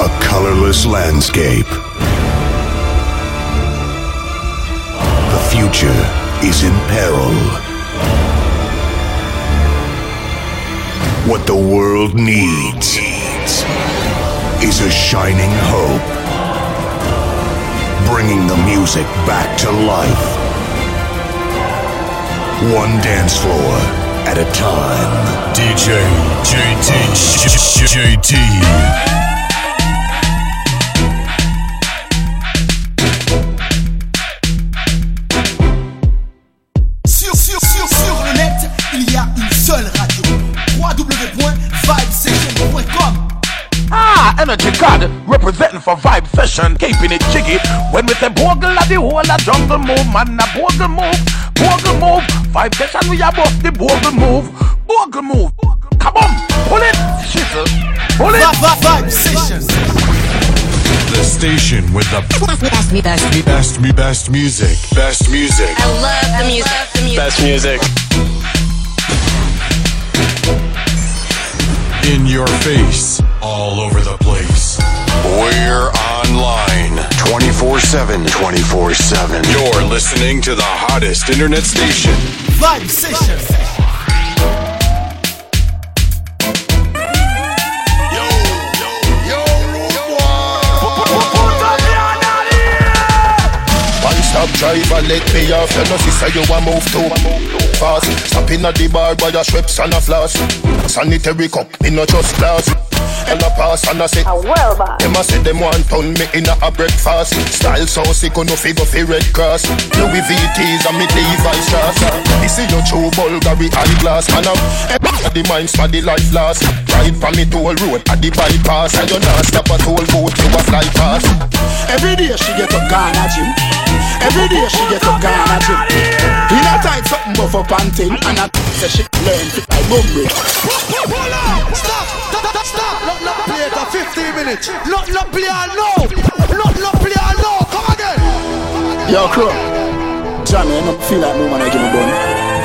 A colorless landscape. The future is in peril. What the world needs is a shining hope. Bringing the music back to life. One dance floor at a time. DJ JT JT. God representing for vibe session, keeping it jiggy. When we say bogle at the whole of jungle move, man, a bogle move, bogle move. Vibe session, we are both the bogle move, bogle move. Come on, pull it, shizzle, pull it. Vibe, vibe session. The station with the best, me, best, me, best, me, best music, best music. I love the music, best music. In your face, all over the place. We're online 24 7. 24 7. You're listening to the hottest internet station. Vibe Session. Stop driver, let me off. You know, sister, you a move too fast. Stop in at the bar by your strips and a floss. Sanitary cup, me no just glass. And a pass and I say, a well Them a say them want turn me in a breakfast. Style so sick, no figure fi red cross. Louis VTs and me Levi's shots. This is your true Bulgari eyeglass. And I'm at the minds for the life last. Ride from me toll road at the bypass. And you not stop at toll boat, you a fly past. Every day she get up Ghana gym. Every day she get up Ghana gym. In a tight something buff up and thing. And I say she learn to like bumble. Stop! Stop! Stop! Not not play for 15 minutes. Not not play no. Not not play no. Come again. Yo, crew. Johnny, I don't feel like moving I give me bun.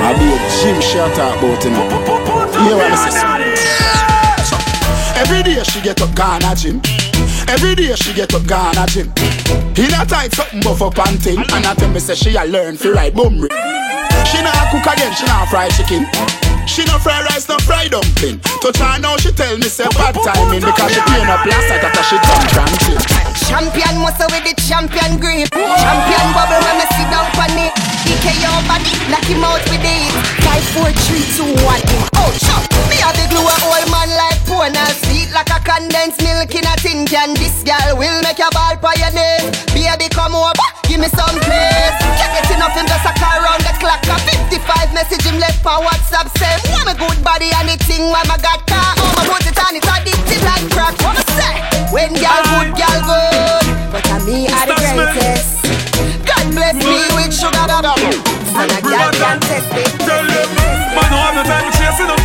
I'll be a gym shot out about. You know what I'm saying? Every day she get up Ghana gym. Every day she get up Ghana gym. In a tight something buff up and thing. And I tell me say she a learn fi ride bumri. She not cook again, she not fry chicken. She no fry rice, no fry dumpling. Touch her now, she tell me say bad timing because she clean up last night after she done cranking. Champion muscle with the champion grip. Champion bubble when me sit down on it. DK your body, knock him out with it. Five, four, three, two, one. Oh, chop. Me a the glue a old man like Pona. Sweet like a condensed milk in a tin can. This girl will make your ball for your name. Baby, come over, give me some message him left for WhatsApp. Say, want me good body and the thing when my got car. Oh, my put it on, it's addictive like crack. What me say? When girl good, girl good. But I me are the greatest. God bless me with sugar dada. And a girl can test it. Tell them, man, no have no time for chasing up.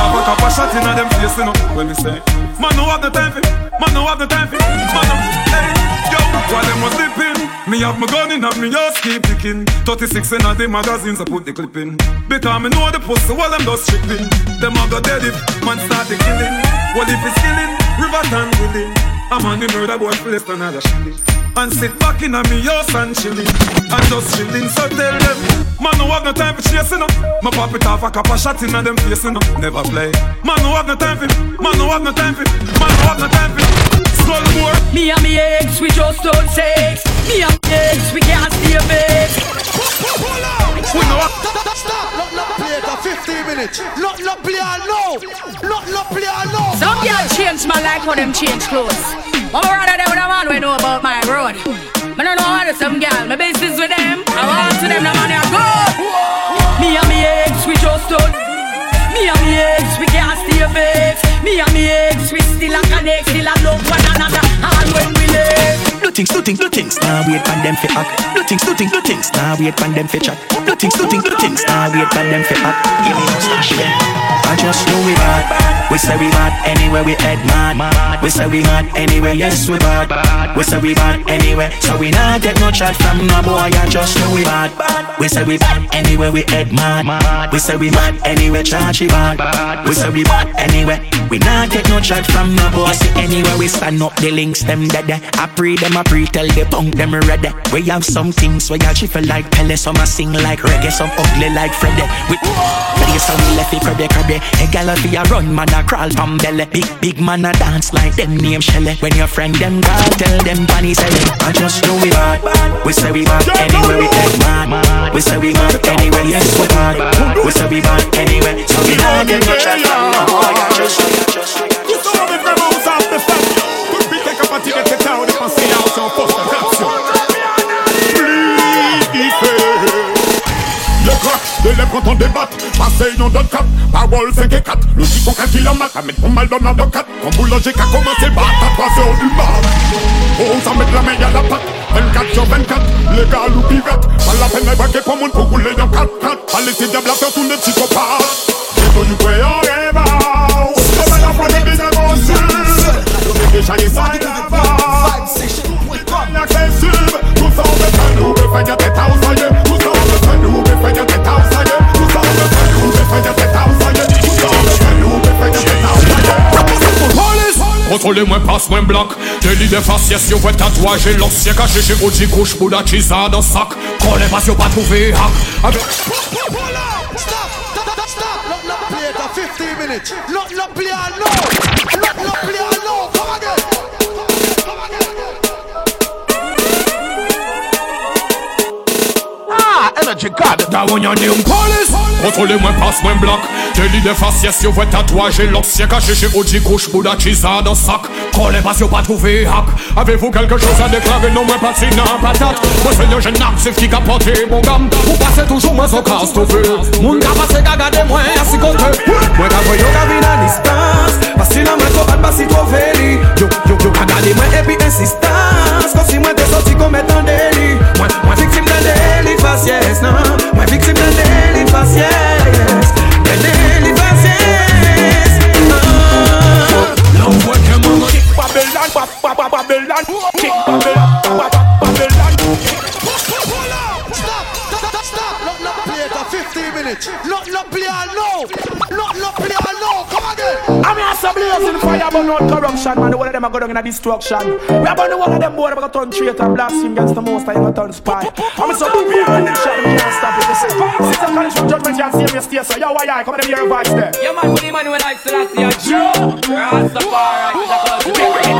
Have a couple shot in them facing up. When me say, man, no have no time for, man, no have no time for, man, no, hey, yo, while them was sleeping. Me have my gun in, have me just keep picking. 36 in a the magazines, I put the clip in. Because me know the pussy while them just stripping Them a go dead if man start the killing. Well if it's killing, river and willing I'm on the murder boy, place another shilling and sit back in a me house and chilling. And just chilling So tell them Man no have no time for chasing up. My pop it off a couple shot in a them facing up Never play. Man no have no time for Man no have no time for Man no have no time for. Skull more. Me and me ex we just don't sex Me and me ex we can't stay vex We know Stop! Not not play it for 15 minutes. Not not play no. Not not play no. Some girl change my life how them change clothes I'm rather them with a man we know about my road. I don't know how to some girl, my business with them. I want to them, the money I go. Me and me ex, we just don't Me and me ex, we can't stay vex Me and me ex, we still a connect Still a love one another All when we live do things, do things, do things. Now wait for them fi act. Do things, do things, do things. Now wait for them fi chat. Do things, do things, do things. Now wait for them fi act. Give me no stash I just know we bad. We say we bad anywhere we head man. We say we mad anywhere. Yes we bad. We say we bad anywhere. So we not get no chat from no boy. I just know we bad. We say we bad anywhere we head man. We say we mad anywhere. Charge we bad. We say we bad anywhere. We not take no chat from no boss. Anywhere we stand up, the links them dead. I pre them, I pre tell the punk them ready. We have some things where y'all chiffle like Pele, some a sing like reggae, some ugly like Freddy. We play some lefty crabby crabby. A gal fi a run, man a crawl from belly. Big big man a dance like them name Shelly. When your friend them call, tell them bunny it. I just know we bad. We say we bad anywhere we take mad. We say we bad anywhere, yes we bad. We say we bad anywhere, so we get no chat from no. I just, just, You saw me from house the fan. Could be take a party at the town if I see how some first lèvres quand on débatte Passé non de cap, parole 5 et 4 Logique 4 km, à mettre pour mal dans de 4 Quand boulanger qu'a commencé, bat à 3 heures du mat. On s'en met la main à la patte. 24 sur 24, légal ou pirate Pas la peine de braquer pour monde pour rouler dans 4 4 Pas laisser diable à faire en la fois des mon les Tout ça on ça on Police Contrôlez-moi, passe-moi bloc Délit de faciès, yo ouais tatouage L'ancien caché chez Oji couche Bouddha Chisa dans sac Collez pas, yo pas trouvé hack Avec Stop! Stop! Not not play for 15 minutes. Not not play it no. Not not play it no. Come again. chikad Dawen yon yon polis Kontrole mwen pas mwen blok Te li defas yes yo vwe tatwaje lok Sye kache che oji kouch pou da chisa dan sak Kole pas yo pa trouve hak Avevou kelke chose a deklare non mwen pati nan patat Mwen se yon jen napsif ki ka pote bon gam Ou pase toujou mwen so kas tove Moun ka pase ka gade mwen si kote Mwen ka vwe yo ka vina dispans Pasi nan mwen so ban basi trove li Yo yo yo ka gade mwen epi insistans Kosi mwen te soti komet an deli délit de faciès, non Moi victime d'un délit de faciès D'un délit de faciès Ah. Long way que kick Babylon, ba- ba- ba- Babylon Kick Babylon, ba- ba- Babylon Hold on. Stop! Stop! Stop! Not not play it for 15 minutes. Not not play it no. Not not play I'm here some blazing fire but not corruption. Man The one of them are going in a destruction. We are burning one of them boy We're going to turn traitor Blaspheme against the most I going to turn spy. I'm a so big behind them shot Me can't stop it. They say Five system college from judgment You see me stay So yo why I Come to hear a voice there. Yeah, man, put him on when I still see a Jew. Rastafari.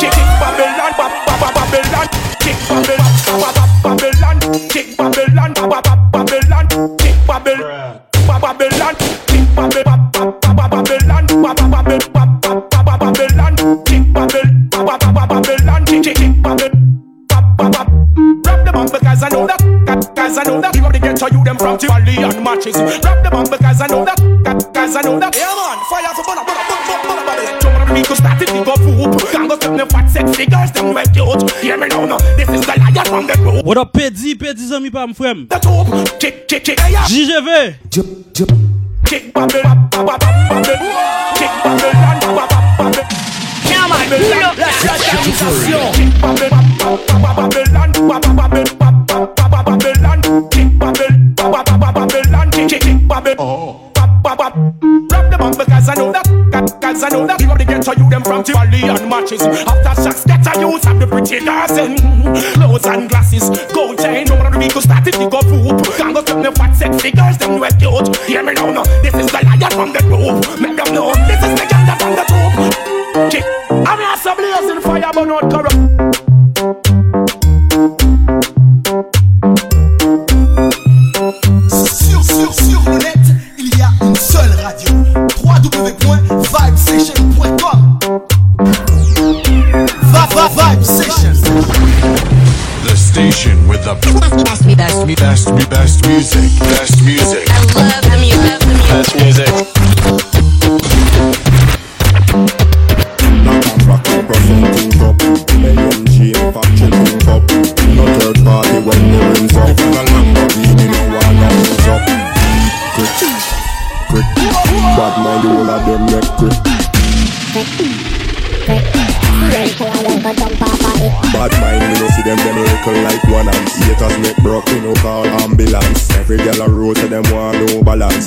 Kick Babylon ba- ba- ba- Babylon. Kick Babylon ba- ba- Babylon. Kick Babylon ba- ba- ba- Babylon. Kick Babylon ba- Babylon. Kick Babylon I know that Cause I know that You have to get to you them from Tivoli and matches. Rap the bomb because I know that Cause I know that Yeah man, fire for bulla bulla bulla bulla bulla Jump on the beat, go start it, we go poop Can't go step the fat sexy girls, them red cute Hear me now, no, this is the lion from the group. What up, Pedi, Pedi zami pa mfrem The top, chick, chick, chick, hey, yeah. JGV Kick Babylon, ba- ba- ba- Babylon Kick Babylon, ba- ba- ba- Babylon Yeah, man, pull up that Kick Babylon, ba- ba- ba- Babylon ba- ba- Babylon, kick Babylon Ba- ba- ba- Rap the bomb because I know that Cause I know that. You to get to you them from Tivoli and matches. After shots get to use of the pretty dancing Clothes and glasses Gold chain No one of the people started to go poop. Can't go step the fat sexy girls Them red cute Hear me now no. This is the lion from the group Make them know This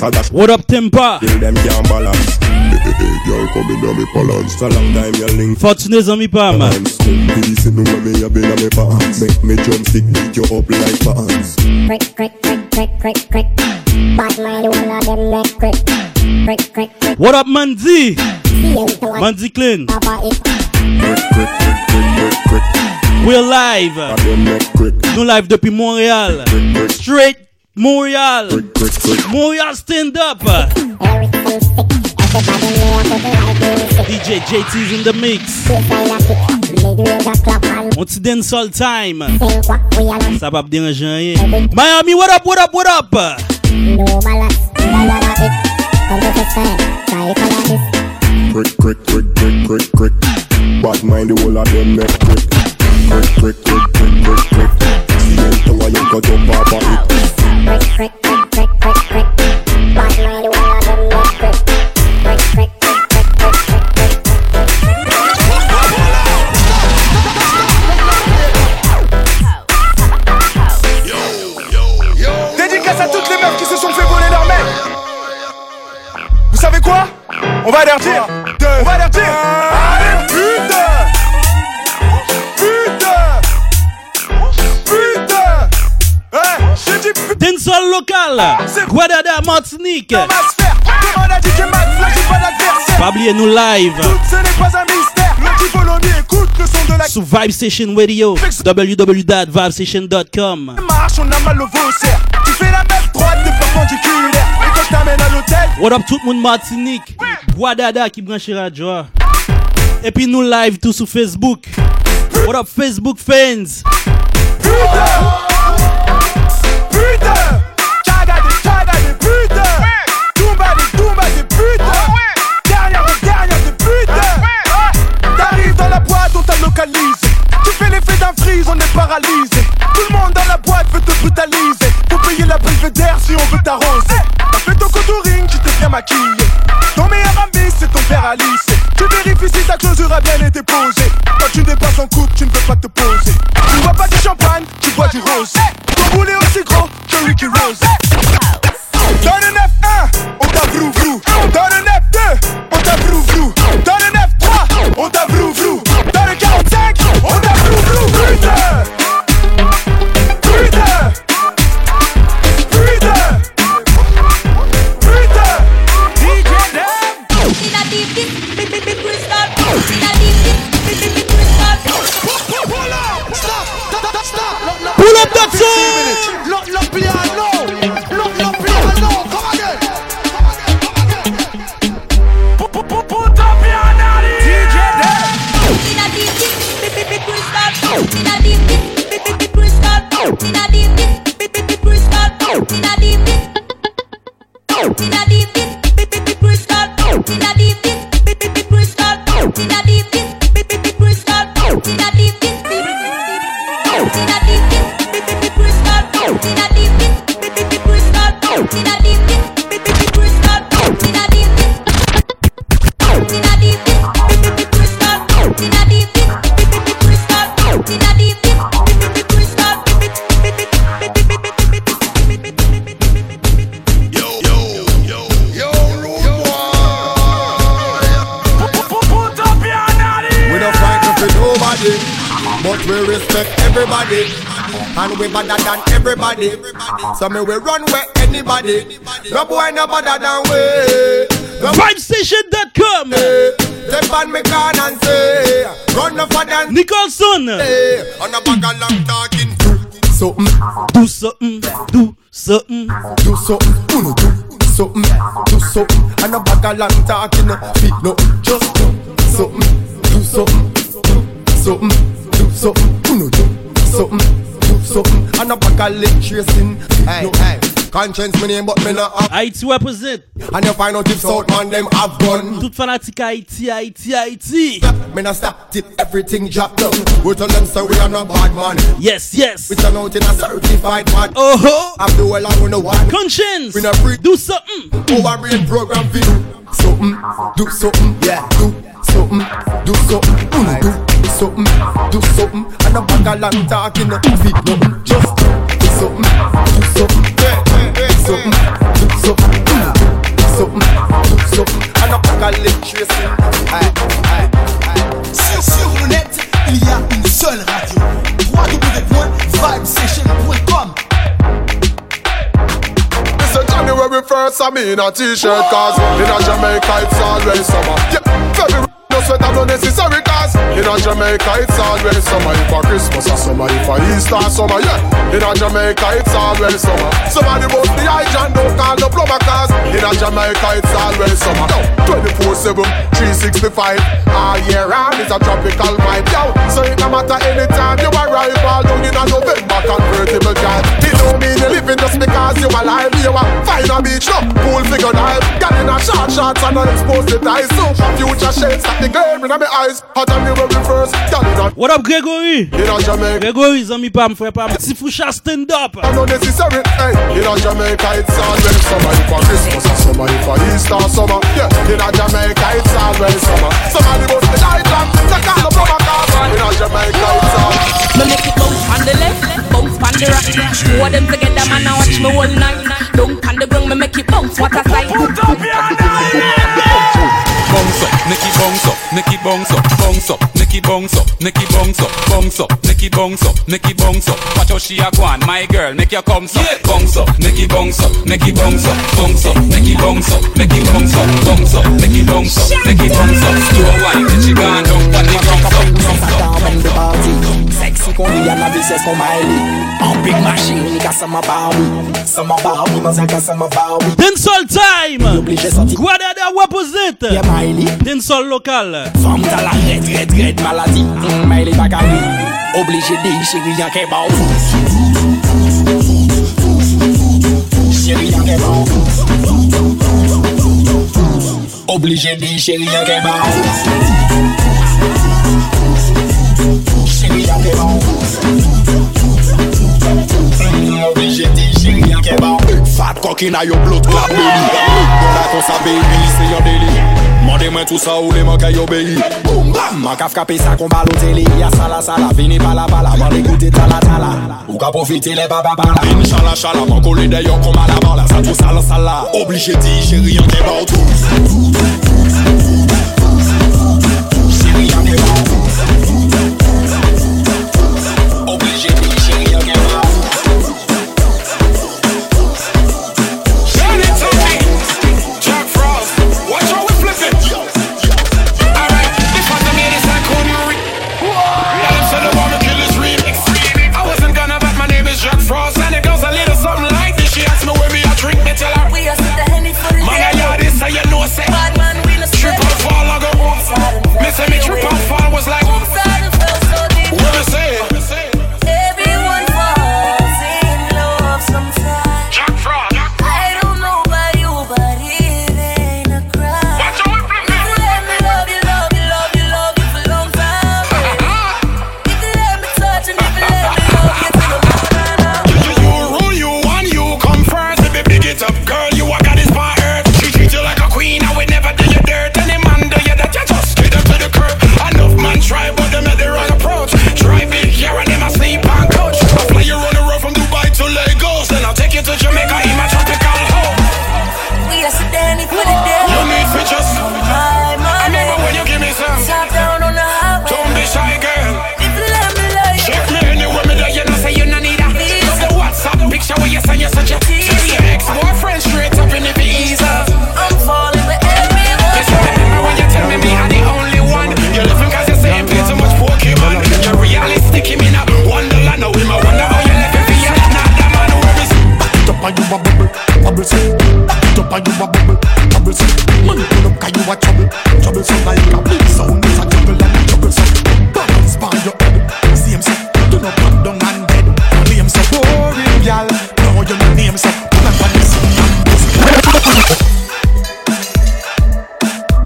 no balance. What up, Tempa? till them can't balance. Girl come in on me balance. So long time you link Fortuné zami pa man. balance. Peace in the way me a been on me pants. Make me drumstick beat you up like pants. Crick, crick, crick, crick, crick, crick. Bad mind, one of them neck crick. Crick, crick, crick. What up, Manzi? See him to one. Manzi Clean. Papa eh. it. Crick, crick, crick, crick, crick, crick. We're live. A them. Nous live depuis Montréal. Crick, crick, Straight Montréal. crick, crick, crick. Montréal stand up. Everything sick. Everybody know I put like music. DJ JT's in the mix. Baseline a kick. Mid-range a clap and On ti dancehall time. think what we are not. Ça va pas déranger rien. Miami, what up, what up, what up? Crick, crick, crick, crick, crick, crick. Bad mind the whole of them neck crick. Crick, crick, crick, crick, crick, crick. See them to a young cut up off of it. Crick, crick, crick, crick, crick, crick. Bad mind, one of them neck crick. Crick, crick, crick, crick, crick, crick, crick. Dédicace à toutes les meufs qui se sont fait voler leur mec. Vous savez quoi On va leur dire. On va leur dire. Local. Guadada, Martinique. pas oublier nous live. Tout ce n'est pas un mystère. Le écoute le son de la Sur Vibe Station Radio. www.vibestation.com. marche, on a mal au faussaire. Tu fais la même droite de perpendiculaire. Et quand je t'amène à l'hôtel, What up tout le monde Martinique? Guadada qui branche radio. Et puis nous live tout sur Facebook. What up Facebook fans? Putain Tout le monde dans la boîte veut te brutaliser. Faut payer la belvédère si on veut t'arroser. T'as fait ton contouring, tu t'es bien maquillé. Ton meilleur ami, c'est ton père Alice. Tu vérifies si ta closure a bien été posée. Quand tu dépasses en coupe, tu ne peux pas te poser. Tu bois pas du champagne, tu bois du rose And we better than everybody. So me we run where anybody. No boy no better than we. No Vibestation.com. Eh, step on me can and say, run no for than Nicholson. Eh, on a bag of long talking. Mm, something, Do something. Do something. do something, uno do something, do something. And a bag of long talking, fit no, just do something, do something, do something, do something, uno do something, do something. And a bag of leg tracing, hey, hey. Conscience me name, but me not have. Haïti represent. And you find out if South man them have gun. Tout fanatique Haïti, Haïti, Haïti. Me not stop till everything drop down. We tell them so we are not bad man. Yes, yes. We turn out in a certified man. Oh ho. I'm the well I wanna one. Conscience. We not free. Do something. Our brain program for do something, do something, yeah, do something, do something, uno do something, do something. And a bag of long talking, no fit nothing. Just do something, do something. Yeah, yeah, yeah, something, do something. Mm, do something, do something. And a bag of electricity. Aye, aye, aye. Sur, sur le net, il y a une seule radio. www.vibesession.com It's a January 1st, I'm in a t-shirt Cause in a Jamaica it's always summer Yeah, February no sweater no necessary cause. In a Jamaica it's always summer. If a Christmas or summer, if a Easter summer Yeah, in a Jamaica it's always summer. Somebody bust the hydrant, don't call the plumber cause. In a Jamaica it's always summer. 24-7, 365 All year round it's a tropical vibe. Yo, so it no matter anytime you arrive. All down in a November convertible drive. It don't mean you're living just because you are alive. You a find a beach, no, pool figure dive Got in a short shorts and not exposed to ties So future shades the glare in my eyes. Hot on the very first, girl in a What up, Gregory? In a Jamaica. Gregory, zami pa m fwe pa m Si foucha stand up. No necessary, hey. In a Jamaica it's always summer. If a Christmas or summer, if a Easter summer. Yeah, in a Jamaica it's always summer. Somebody bust the light lamp, take all the plumber cars. In a Jamaica it's always Me make it bounce on the left, bounce on the right. Two of them together, man, I watch me all night. Don't on the ground, me make it bounce. What a sight! Bounce up, Nicky bounce up, Nicky bounce up, bounce up, Nicky bounce up, Nicky bounce up, bounce up, Nicky bounce up, Nicky bounce up. Watch how she a go on, my girl, make your come up, bounce up, Nicky bounce up, Nicky bounce up, bounce up, Nicky bounce up, Nicky bounce up, bounce up, Nicky bounce up, Nicky bounce up. Slow wine, then she gone down, but the bounce up, bounce up. when the party Sexy qu'on y a la vitesse qu'on Miley En big machine, il casse ma Barbie Ça ma Barbie, mais elle casse ma Barbie Dancehall time Obligé sorti Guadada represent Yeah, Miley dancehall lokal. Femme dans la red, red, red maladie. Mais les bagages, obligé de chérie, y'a qu'un bon. Chérie, y'a qu'un bon. Obligé de chérie, y'a qu'un bon. Chérie, y'a qu'un bon. Obligé de chérie, y'a qu'un bon. Fat coquina yo blood clap baby. Don't like us a baby, say your daily. Mande mwen tout sa ou le man kay obeyi Boum bam. Man ka fkape sa kon balote li Ya sala sala. Vini bala bala Man ekoute tala tala. Ou ka profite le baba bala Vini chala chala Man kole deyon kon bala bala. Sa tou sala sala. Oblige di chéri an te ba ou tous Tous tous tous tous tous Chéri an te ba ou tous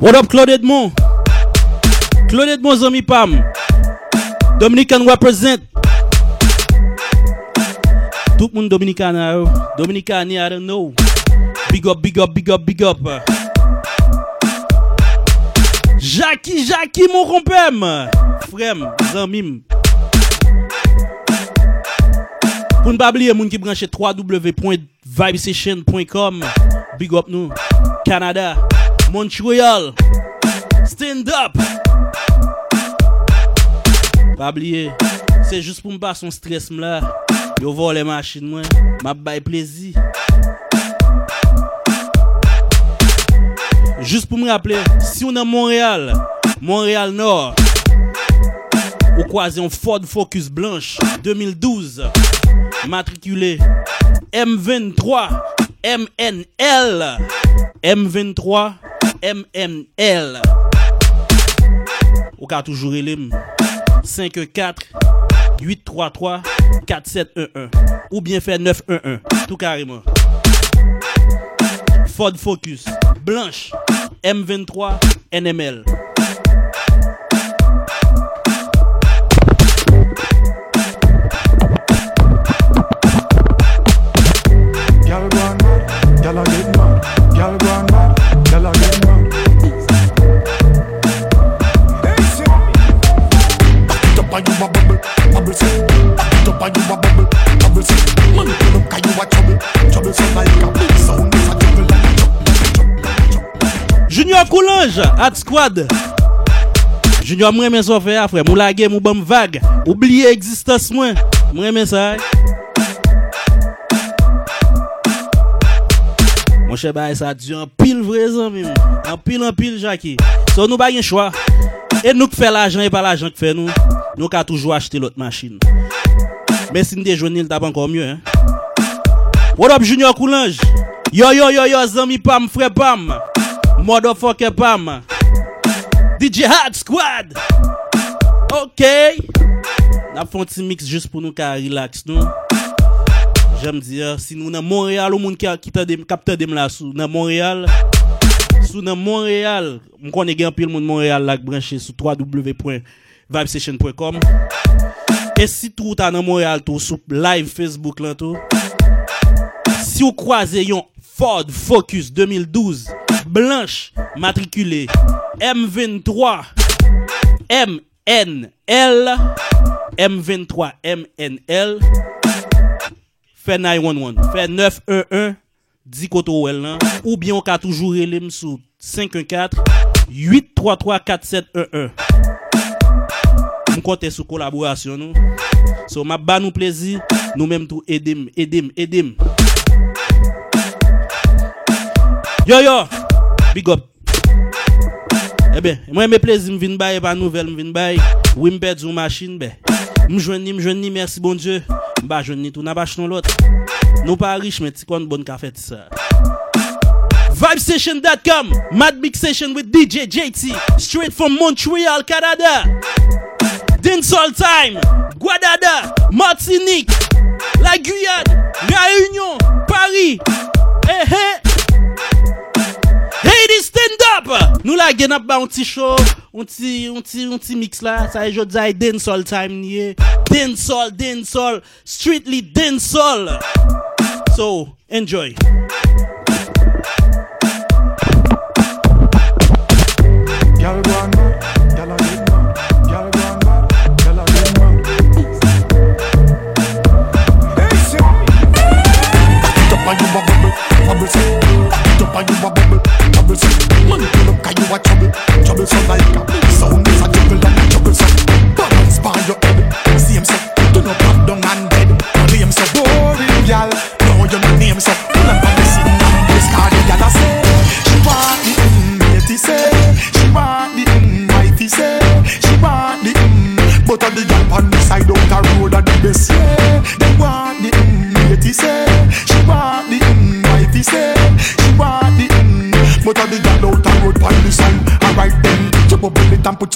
What up, Claude Edmond? Claude Edmond, zami Pam. Dominican represent. Tout moun Dominican yo. Dominican, I don't know. Big up, big up, big up, big up. Jackie, Jackie, mon rompem. Frem, Zamim. Pour ne pas oublier, moun qui branche www.vibesession.com. Big up nous. Canada. Montreal. Stand up. Pas oublier, c'est juste pour me passer son stress là. Yo vole les machines moi, m'a bail plaisir. Juste pour me rappeler, si on est à Montréal, Montréal Nord, ou croisé un Ford Focus blanche 2012, matriculé M23 MNL, M23 MNL. Ou ka toujours elim 54 833 4711 ou bien fait 911 tout carrément. Ford Focus blanche M23 NML. Ange, Hat Squad. Junior mwen men so fe a fwe, mou lage mou bom vague. Oubliye egzistans mwen, mwen men sa a. Mwen che ba e sa di an pil vrezan mi mwen. An pil an pil jaki. So nou bagen chwa. E nou k fe l'ajan e pa l'ajan k fe nou. Nou ka toujou achete lot machin. Men sin de jounil tap ankon mye. What up Junior Koulange? Yo yo yo yo zami pam fre pam. Motherfucker Bam. DJ Hard Squad. Ok. Na fon ti mix just pou nou ka relax nou. Jam diya, eh, si nou nan Montreal ou moun ki kapte dem, dem la sou nan Montreal. Sou nan Montreal, m konen gen pil moun Montreal lak branche sou www.vibesession.com E si tou ta nan Montreal tou sou live Facebook lan tou. Si ou kwaze yon Ford Focus 2012 blanche matriculée. M23 MNL M23 MNL fait 911 fait 911 10 koto là ou bien on ka toujours relem sous 514 833 4711 on compte sur collaboration nous so m'a ba nous plaisir nous même tout aider aider aider. Yo yo! Big up. Ebe, eh mwen me plezi m vin bay, e pa nouvel m vin bay. Wim pet zou machin be. M jwen ni, m jwen ni, mersi bon Diyo. M ba jwen ni, tou nabache nou lot. Nou pa rich, men ti kon bon kafe ti sa. Vibesession.com Mad Big Session with DJ JT Straight from Montreal, Canada Dancehall Time Guadada Martinique La Guyane Réunion Paris Eh eh stand up! Nou la gen ap ba an ti show An ti, an ti, an ti mix la. Sa e jod zay e dancehall time niye Dancehall, dancehall Streetly dancehall. So, enjoy.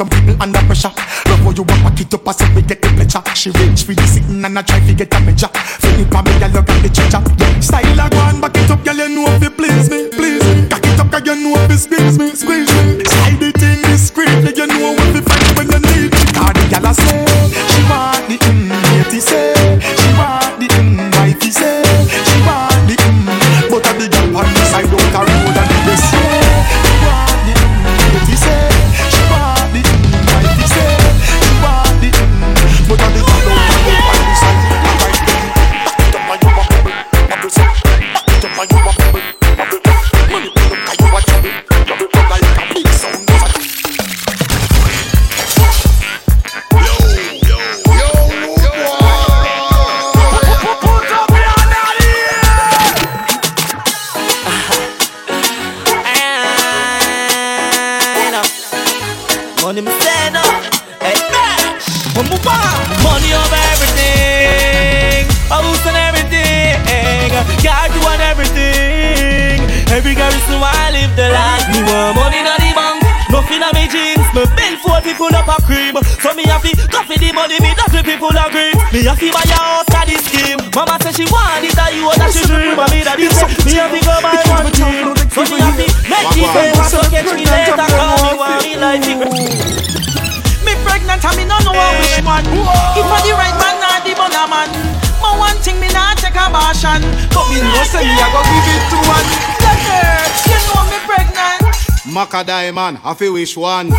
Some people under pressure. Love how you back it up as if we get the pleasure. She for the sitting and I try to get a measure. Feel it for me, you got the treasure. Style a go back it up, gal, you know if you please me, please me. Cock it up, 'cause you know if you squeeze me, squeeze me have to coffee the money. Me that the people agree. Me have to buy a house for this scheme. Mama say she want it, that you that she dream. But me that this me have to go buy one dream. So me have to make the paper so catch me later. Call me want me like it. Me pregnant and me no know which one. If I the right man or the bunna man. My one thing me not take a abortion, but me know say me a go give it to one. Look her, you know me pregnant. Macka Diamond, I feel which one.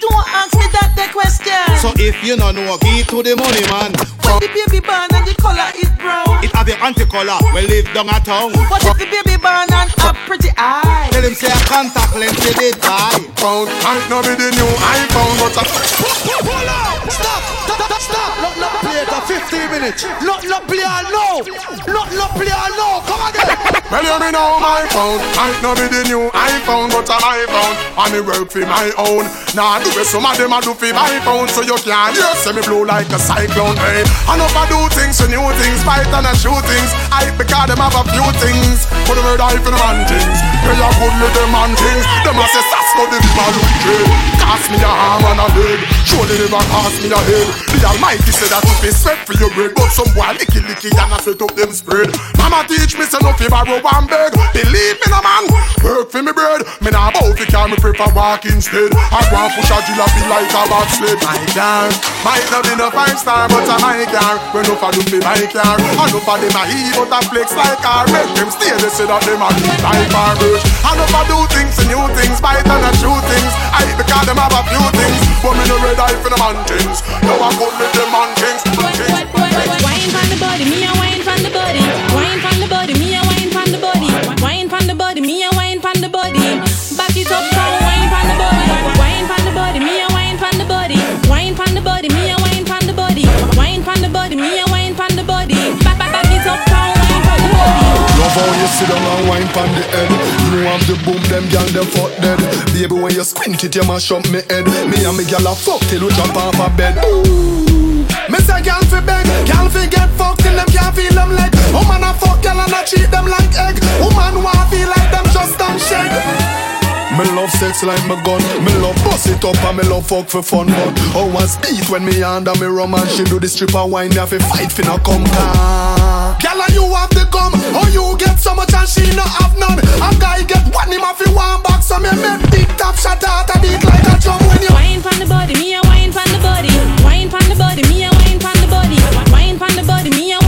Don't ask me that the question. So if you no know, give to the money man. When the baby born and the color is brown. It have the anti-color, we live down a town. What if the baby born and a pretty eye? Tell him say a contact lens they did buy. Pound might not be the new iPhone, but a Hold on! Stop! Stop! Stop! Look, look, play it for 15 minutes. Look, look, play it now. Look, look, play it now. Come again. Well, you me know my phone Might not be the new iPhone But I'm iPhone And me work for my own Nah, do it some of them I do for my phone So you can't hear See me blow like a cyclone Hey, I know if I do things for new things Fight and I shoot things I because them have a few things Put the word I for the man things They are good with them man things Them a say Sasko the river wicked Cast me a arm and a leg Surely never cast me a head The Almighty said that to be sweat for your bread But some boy licky licky and I set up them spread. Mama teach me say no fi borrow one beg. Believe me no man. Work for me bread. Me nah bow fi car me prefer walk instead. I go and push a jalopy like a bad sled My car Might not be no five star but a my car When no for do fi my car And no for them a heat but a flex like car Make them stay they say that them a lead like garbage And no for do things and new things Bite and a shoot things. I because them have a few things. But me no red eye for the man things No I good with them man things Wine from the body, me a Love how you sit down and wine pon the head. You have the boom, them gal them fuck dead. Baby when you squint it you mash up me head. Me and me gal a fuck till we jump off a bed. Ooh. Me say gal fi beg, gal fi get fucked till them can't feel them leg. Woman a fuck gal and a treat them like egg. Woman wanna feel like them just don't shake me love sex like my gun Me love bust it up and me love fuck for fun But how was beat when me under me rum And she do the stripper wine Me have to fight fi no come Girl and you have the gum How you get so much and she no have none A guy get one him to one back So me make big top shot out a beat like a drum when you Wine from the body, me a wine from the body. Wine from the body, me a wine from the body. Wine from the body, me a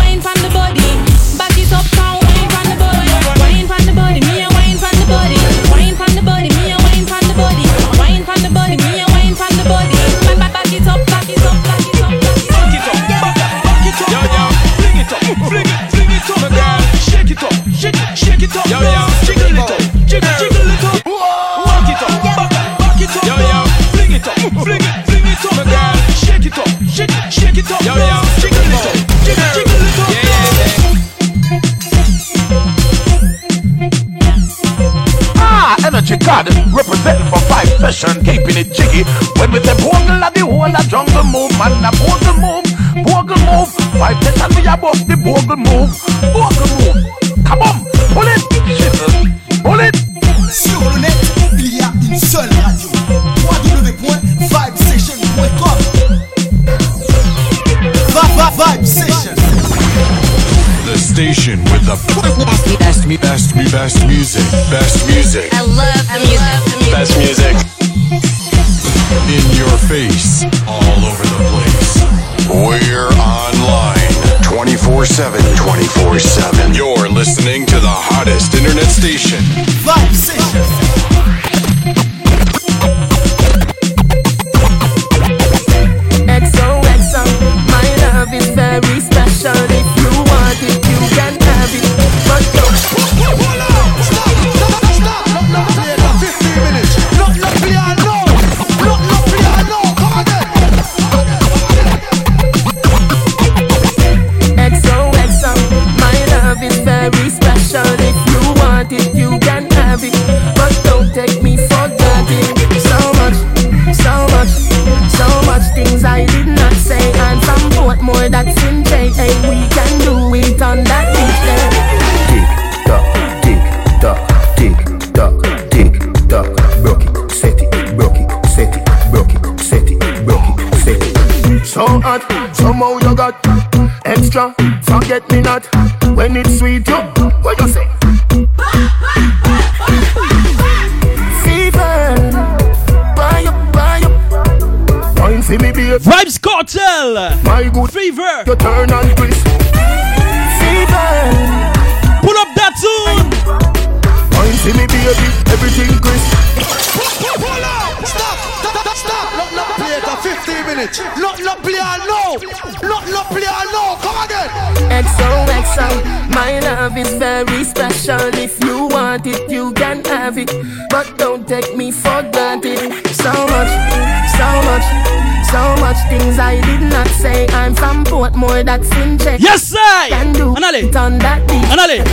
Portmore, that's in check. Yes, sir. Can do Anale. it on that beat. Anale.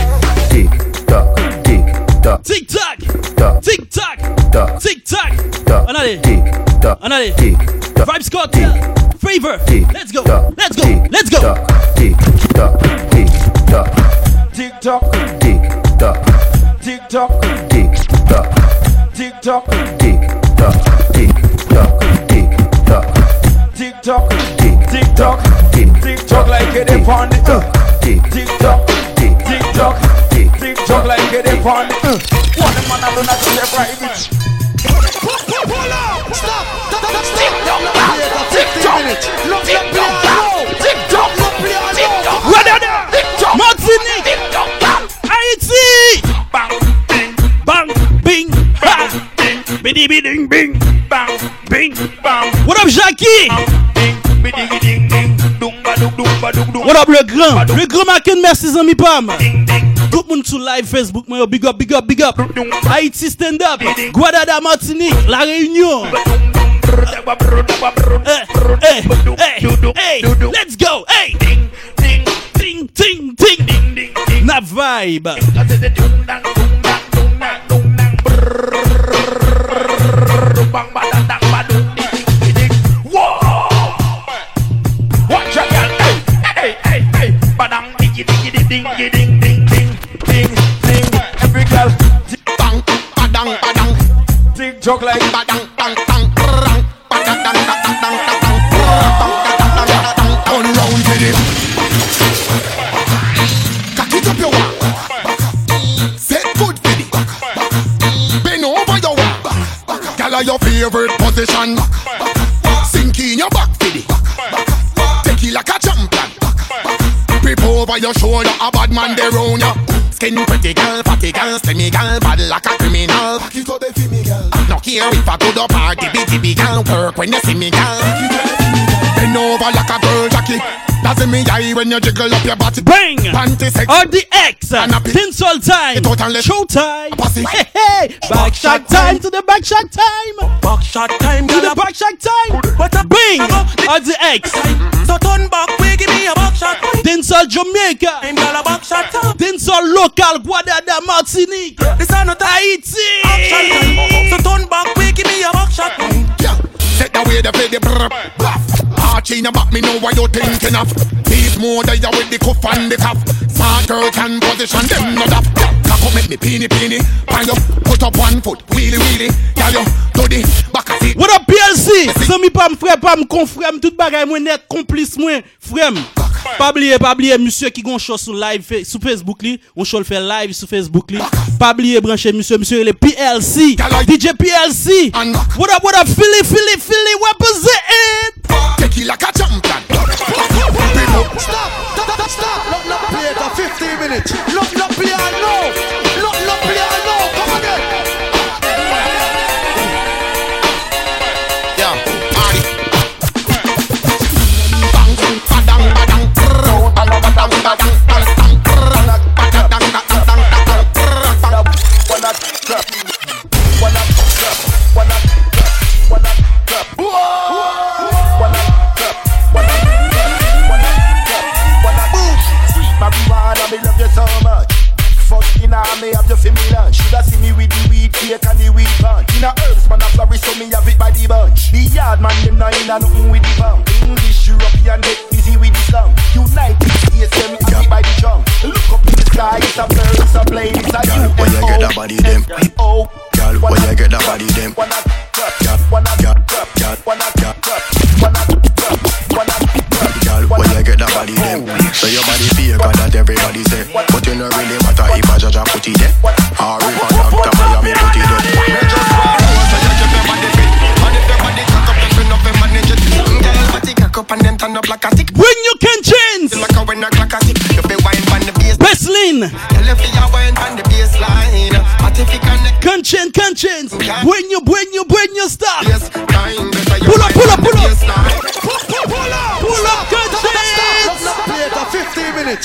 Tick tock, tick tock, Tick tock. tock, Tick tock. tock, Tick tock. tock. Anale. Tick tock, Anale. tick tock. Vybz Kartel. Favor. Let's go. tock, Let's go. tick Let's go. Tick tock, tick tock, Tick tock, tick tock, tick tock, tick tock, tick tock, tick tock, on the uh, tick tock, tick tock, tick tock like get on the. One man alone I do the right bitch. Pull bidi biding, bing, bang, bing, bang. What up, Jackie? Bing, bidi biding, bing. What up, le grand? Le grand Maken, merci, zami Pam. Tout monde sur live Facebook, moi, big up, big up, big up. Haïti stand up. Guadada Martinique, La Réunion. Eh, eh, eh, hey, let's go, hey. Ding, ding, Ting, ting, ting. ding, ding, ding. Na vibe. I said ding, ding, ding, ding, ding, ding, ding. Every girl, Bang, badang, badang, tick, tock like badang, bang, bang, brrrang, badang, bang, dang, dang, dang. Turn round with it. Cock it up your walk. Set good for it. Bend over your walk. Girl, your favorite position. Sink in your back over your shoulder, a bad man there round ya. Skin pretty girl, fatty girl, semi girl, bad like a criminal. Back it up for me, girl. No care if I go to bar, dibby dibby girl, work when you see me, girl. Bend over like a girl, Jackie. That's in me eye when you jiggle up your body. Bang! Panty sex. RDX, And happy. Tinsel time, It out and let- show time. Pussy. Hey, hey, back shot time to the back shot time. Back shot time, To girl. the back shot time. What a Bing! RDX, So turn back, we give me a back shot. Tinsel Jamaica, Time, girl, a back shot time. Tinsel local, Guadada Martinique, This are no time. Action time. Haiti. So turn back, we give me a back shot. Yeah, set the way to play the brr. Bluff. Arch in your back, me know what you're thinking of. These more than you with the cuff and the cuff. Smart girl can position them not up. Cock up, make me peeny peeny. Find up, put up one foot, wheelie wheelie. Girl, you do the back of it. What up PLC? Zami pa m frère, pa m confrère, m tout bagay mwen net, complice mwen, frère. Pa bliye, pa bliye, monsieur qui gon show sur live, fe- sur Facebook li, on show le fait live sur Facebook li. Pa bliye branché monsieur, monsieur le PLC, DJ PLC. What up, what up, Philly, Philly, Philly, represent it. Take it like a champion. Stop! Stop! Stop! Stop! Not not play it for 15 minutes. Not not play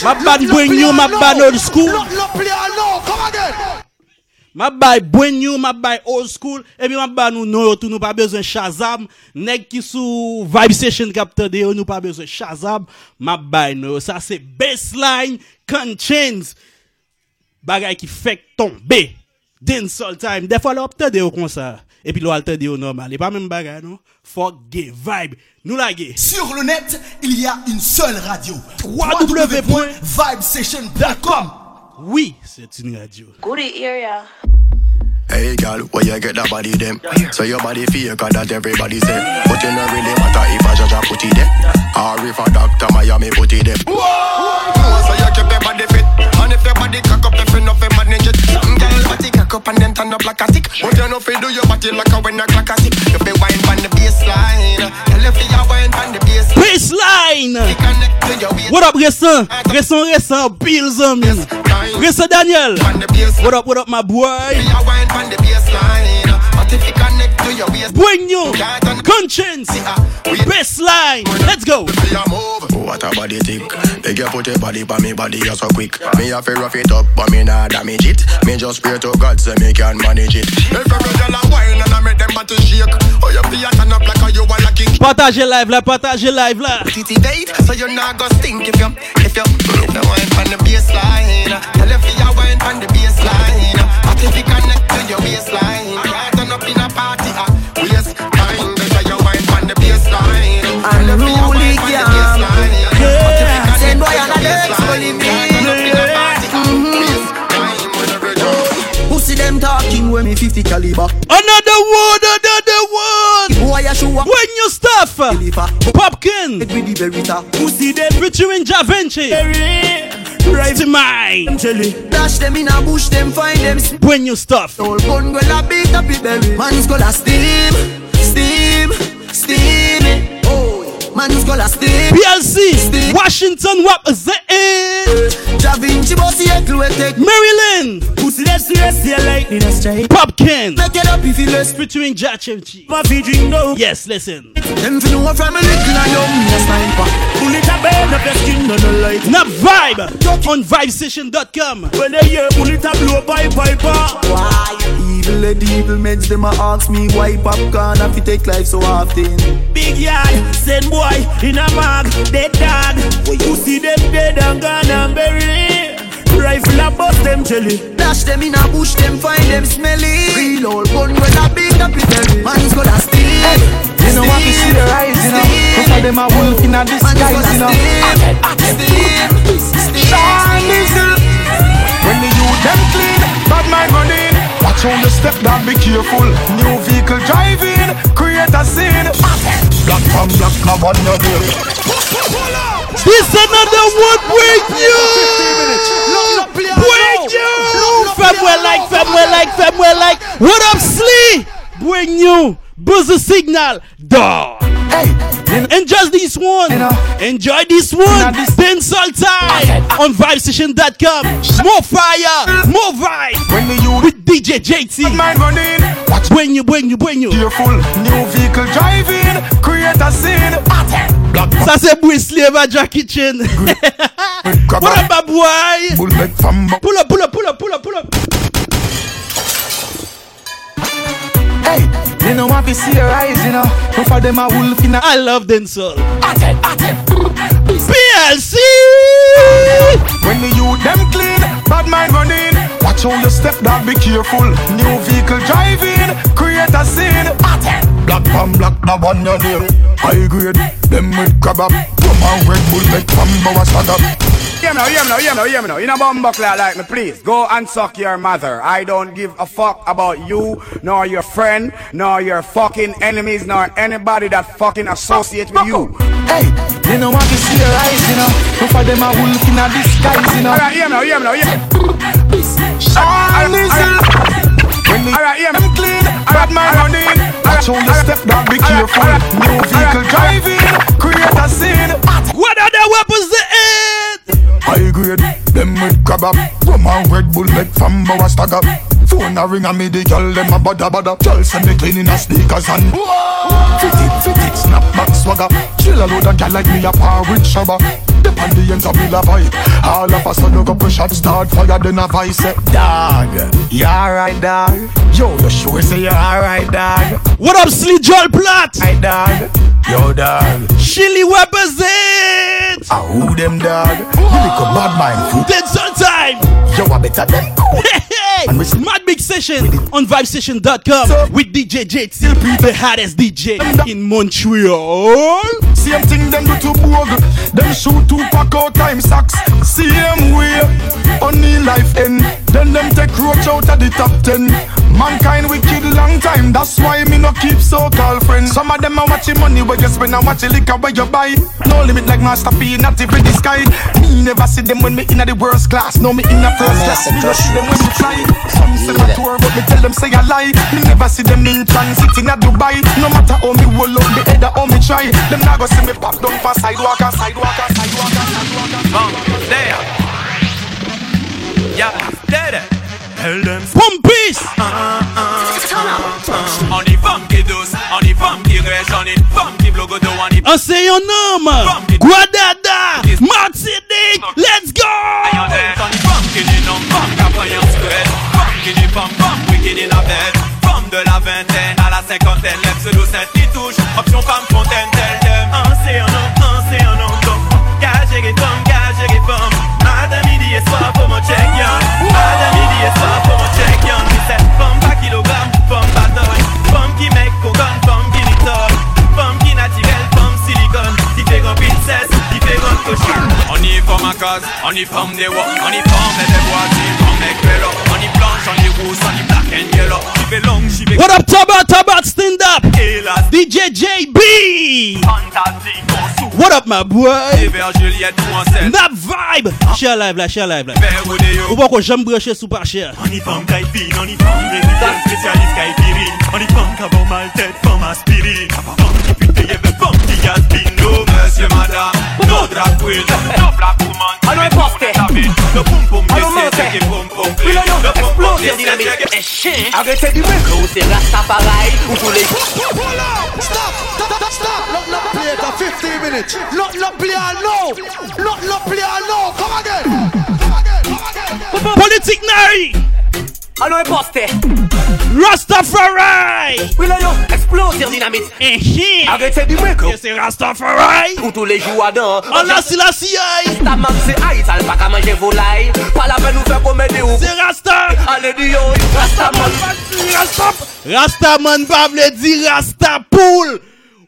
Ma bad Buenyu, ma bad old school. Ma bay bwen Buenyu, ma bay old school. E mi ma bay nou nou yo tou nou pa bezwen Shazam. nek ki sou vibe session kapte de yo nou pa bezwen Shazam. Ma bay nou yo. Sa se baseline conscience. Bagay ki fek tombe. Din sol time. Defo la opte de yo konsa. Sa E pi lo alte de yo normal E pa men bagay nou Fuck gay vibe Nou la gay Sur le net, il y a une seule radio. www.vibesession.com Oui, c'est une radio Go to area. Hey girl, where you get that body them? So your body fake and that everybody say. But you not really matter if a judge a put it there. Or if a doctor Miami put it there. Whoa! So you keep your body fit. And if your body cock up, if you know fi manage it. Girl, body cock up and then turn up like a tick. But you know fi do your body like a when a clock a tick. You fi wine on the baseline. If you wine on the baseline. Baseline Connect to your waist. What up, Resson? Resson, Resson, Bill Zami. Resson Daniel. What up, what up, my boy? on the baseline. Bring you conscience. Baseline. Let's go. Oh, what a body tick. Make you put your body by me body you so quick. Me have to rough it up, but me nah damage it. Me just pray to God so me can manage it. If every girl a wine and I make them body shake, oh you feel turn up like a you are like king. Partagez live là, partagez live là. Titty date, so you not go stink if you if you if you wine on the baseline. Tell if you wine on the baseline. But if you connect to your waistline, me 50 caliber? Another one, another one. Boy, I show up. When you stuff. Popcaan. With the berita. See them? Featuring Jah Vinci. Right to mine. Dash them in a bush, them find them. When you stuff. Old gun go la beat up it berry. Man's go la steam, Man's go la steam. PLC. Washington Wap ZN. Da bossy eklu tek. Maryland. Pussy that serious, yeah, lightning a strike. Popcaan. Make it up if you less. Featuring Ja Chimchi. My feet drink no. Yes, listen. Them fi know from a little and young, me a sniper. Bullet a burn up your skin, no no light. Now vibe on vibesession.com. When they hear bullet a blow by piper. Why? Evil the evil meds, them a ask me why popcorn have to take life so often. Big yard, send boy in a mag, dead dog. You see them dead and gone and buried. Rifle a bust them jelly. Dash them in a bush, them find them smelly. Real old gun when a beat up it every man's gonna steal. You know what we see the rise, you know. Most of them are wolf in a disguise, you know. Shine diesel. When the youth them clean, bad mind running. How you step down, be careful. New vehicle driving, create a scene. Black from black, now on your deal. This another one break you. Break you. Femwell like, femwell like, femwell like. What up, Slee? Bring you. Buzzer signal. Dog. Hey. And just this one. Enjoy this one. Dancehall time uh, on vibesession.com. More fire, more vibe. When the youth with DJ JT. Watch when you, when you, when you. Careful, new vehicle driving, create a scene. Ça c'est Bruce Slave à Jackie Chan. what up, my boy? Pull up, pull up, pull up, pull up, pull up. You know what we see the rise, you know. Both of them are wolf in a. I love dancehall. PLC. When the youth them clean, bad mind running. Watch how you step down, be careful. New vehicle driving, create a scene. Black from black, now one your name. High grade, them with crab up. Come on, Red Bull, make from our swag up. Hear me now, hear me now, hear me now, hear me now. You know bumbuckler like me, please. Go and suck your mother. I don't give a fuck about you, nor your friend, nor your fucking enemies, nor anybody that fucking associate with you. Hey, you know want to see your eyes, you know. No for them a wolf in a disguise, you know. Alright, hear me now, hear me now, hear me. Alright, hear me. I'm clean, bad mind running. Watch how you step that, be careful. New vehicle driving, create a scene. What are the weapons they High grade, them with grab up. Rum and Red Bull make from our stagger. Phone a ring and me the girl them a bada bada. Girl send me cleaning her sneakers and fit it, fit it, snap back swagger. Chill a load of gal like me a par with shabba. The ends of la vibe. All of a sudden go push shot start fire then a vice say dog. You alright dog? Yo, you sure say you alright dog? What up, Slee Joel Platt? Hey dog. Yo dog. Chili represent. Ah, who them dog? You a bad mind fool. Then sometime. Yo, I better than Hey, Mad Big Session on vibesession.com with DJ JT, the hottest DJ in Montreal. Same thing them do to Bogue. Them shoot two pack out time sacks. Same way. Only life end. Then them take roach out of the top ten. Mankind wicked long time. That's why me no keep so called friends. Some of them are watching money where you spend and watch the liquor where you buy. No limit like Master P, not even the sky. Me never see them when me in the worst class. No me in the first class. Me no see them when me fly. Some say I tour, but me tell them say I lie. Me never see them in transit in a Dubai. No matter how me roll up the head or how me try. Them not go see me pop down for sidewalk and sidewalk and sidewalk and sidewalk and Bum, there. Yeah, there. Tell them. Pumpis. On the funky dose, on the funky grace, on the funky logo, the one. On say your name. Guadada. Martinique. Let's go. On the funky, the nom, funk, après un square. Funky, the funk, funk, wicked in la bête. Femme de la vingtaine à la cinquantaine, lève ce dos, qui touche. Option femme fontaine, telle dem. Un c'est un nom, un c'est un nom, donc. Gage et femme, gage et femme. Madame midi et soir pour y forme à on y forme des walks, on y forme des voitures, on make vélo. On y blanche, on y rouge, on y black and yellow. J'y vais long, j'y vais What up, Tabat, Tabat, stand up. DJ JB. Fantastique, on souffle. What up, my boy? Et Juliette, ou en scène. That vibe. Share live là, share live là. Ou pas que j'aime brancher sous par cher. On y forme caipine, on y forme résident spécialiste caipirine. On y forme cabot mal tête, forme aspirine. Forme qui pute, y'a veut forme qui a No monsieur, madame, drag queen, no black woman. Allô, imposté. No pum pum, Allô, this is monte. reggae pum pum. Oui, là, non, No pum pum, explose, is dynamique. Eh. Arrêtez du micro, c'est Rastafari ou tous les Stop! Stop! Stop! Not not play it for 15 minutes. Not not play it no. Not not play it no. Come again. Come again Come again Politique I know a. Rastafari! Oui, là, yo, explose your dynamite. Eh, hi! Arrêtez du mec, eh, C'est Rastafari! Ou tous les jours dedans. On oh, la si la si aïe! Ta mam c'est aïe, t'as pas qu'à manger volaille. Pas la peine nous faire comédie ou. C'est Rasta! Allez, du yo, Rastaman. Rasta Rastaman pa vle di Rasta Rastapoule!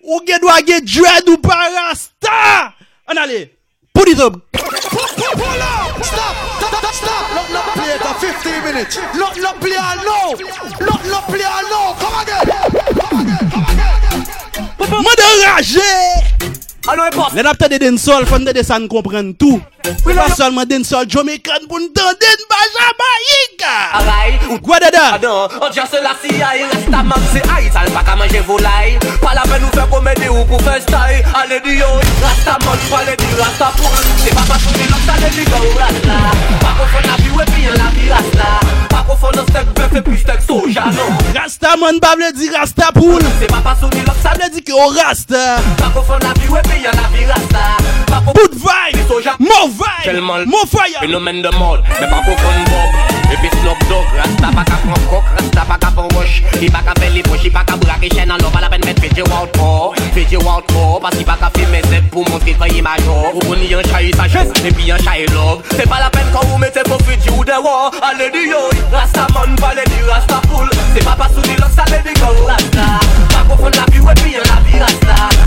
Ou gen doit gen dread ou pas Rasta! On allez! Put it up. Pull up. Stop. Stop. Stop. Not not play it for 15 minutes. Not not play all now. Not not play all now. Come again. Come again. Come again. Mwen de raje. Alon e pop. Le napte de den sol, fande de san kompren tout. Pas solman den sol Jomekan pou nou tan den Bajama Yika Gwa dada? On diyan se la siya e resta man se ay Sal pa ka manje volay Pala men nou fe komedi ou pou fe stay Ale di yo rasta man Pale di rasta pon Se pa pa sou di rasta le di go rasta Pa kon fon la bi we pi en la bi rasta Pa kon fon nan stek befe pi stek soja non. Rasta man ba vle di rasta poul Se pa pa sou di rasta le di ki o rasta Pa kon fon la bi we pi en la bi rasta Pa kon fon la bi we pi en la bi rasta Bout vay Mouv vibe. Tellement Mo fire. Phénomène de mode, mais pas qu'on fait Bob. Et puis Snoop Dogg, Rasta pas qu'à prendre coke, Rasta pas qu'à prendre wash. Il pas qu'à faire les poches, il pas qu'à braquer chaîne en l'eau, pas la peine mettre Fiji Wild pour. Fiji Wild pour, parce qu'il pas qu'à filmer Z pour montrer y image. Ou y a un chai sagesse, et puis un chai love. C'est pas la peine quand vous mettez pour ou des war. Allez, dis yo, Rasta man, pas les dire Rasta pool. C'est pas parce qu'on est là, ça les dit go Rasta. Pas fait la vie, ouais, puis la vie Rasta.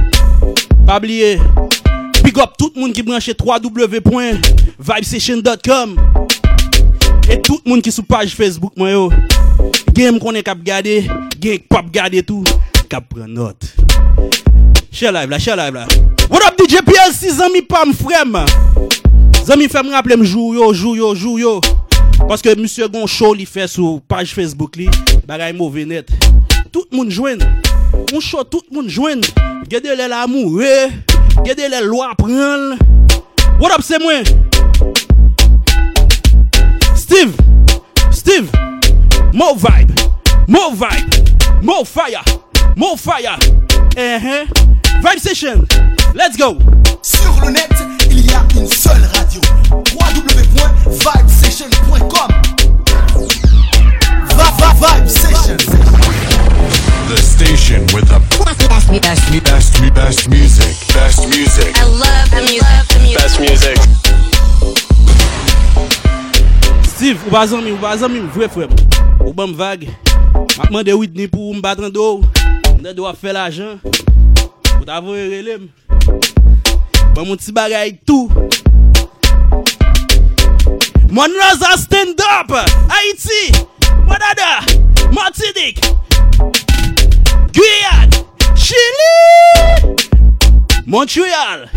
Pabliye, big up tout moun ki branche 3w.vibesession.com E tout moun ki sou page Facebook mwen yo. Gen m konen kap gade, gen kap gade tou Kap pren not Share live la, share live la What up DJ PLC, zami pam frem? Zami frem rappele m jou yo, jou yo, jou yo. Paske msye gon show li fe sou page Facebook li. Bagay mou venet Tout moun jwen Un show tout moun jwen. Gede lè la moure. Gede lè lwa pren What up se mwen? Steve. Steve. More vibe. More vibe. More fire. More fire. Uh -huh. Vibe Session, let's go. Sur le net, il y a une seule radio. www.vibesession.com Va, va, Vibe Session. the station with the best, me, best, me, best, me, best music. Best music. I love the music. Best music. Steve, ou ba zanmi, ou ba zanmi, vwe fwe mwen. Ou ban vague. Makman de Whitney pou mbatran do. Mwen do a fe la jan. Ou ta vwe relem. Ban moun ti bagay tou. Monroza stand up. Haiti. Mwadada. Martinique. Guyane, Chili, Montreal.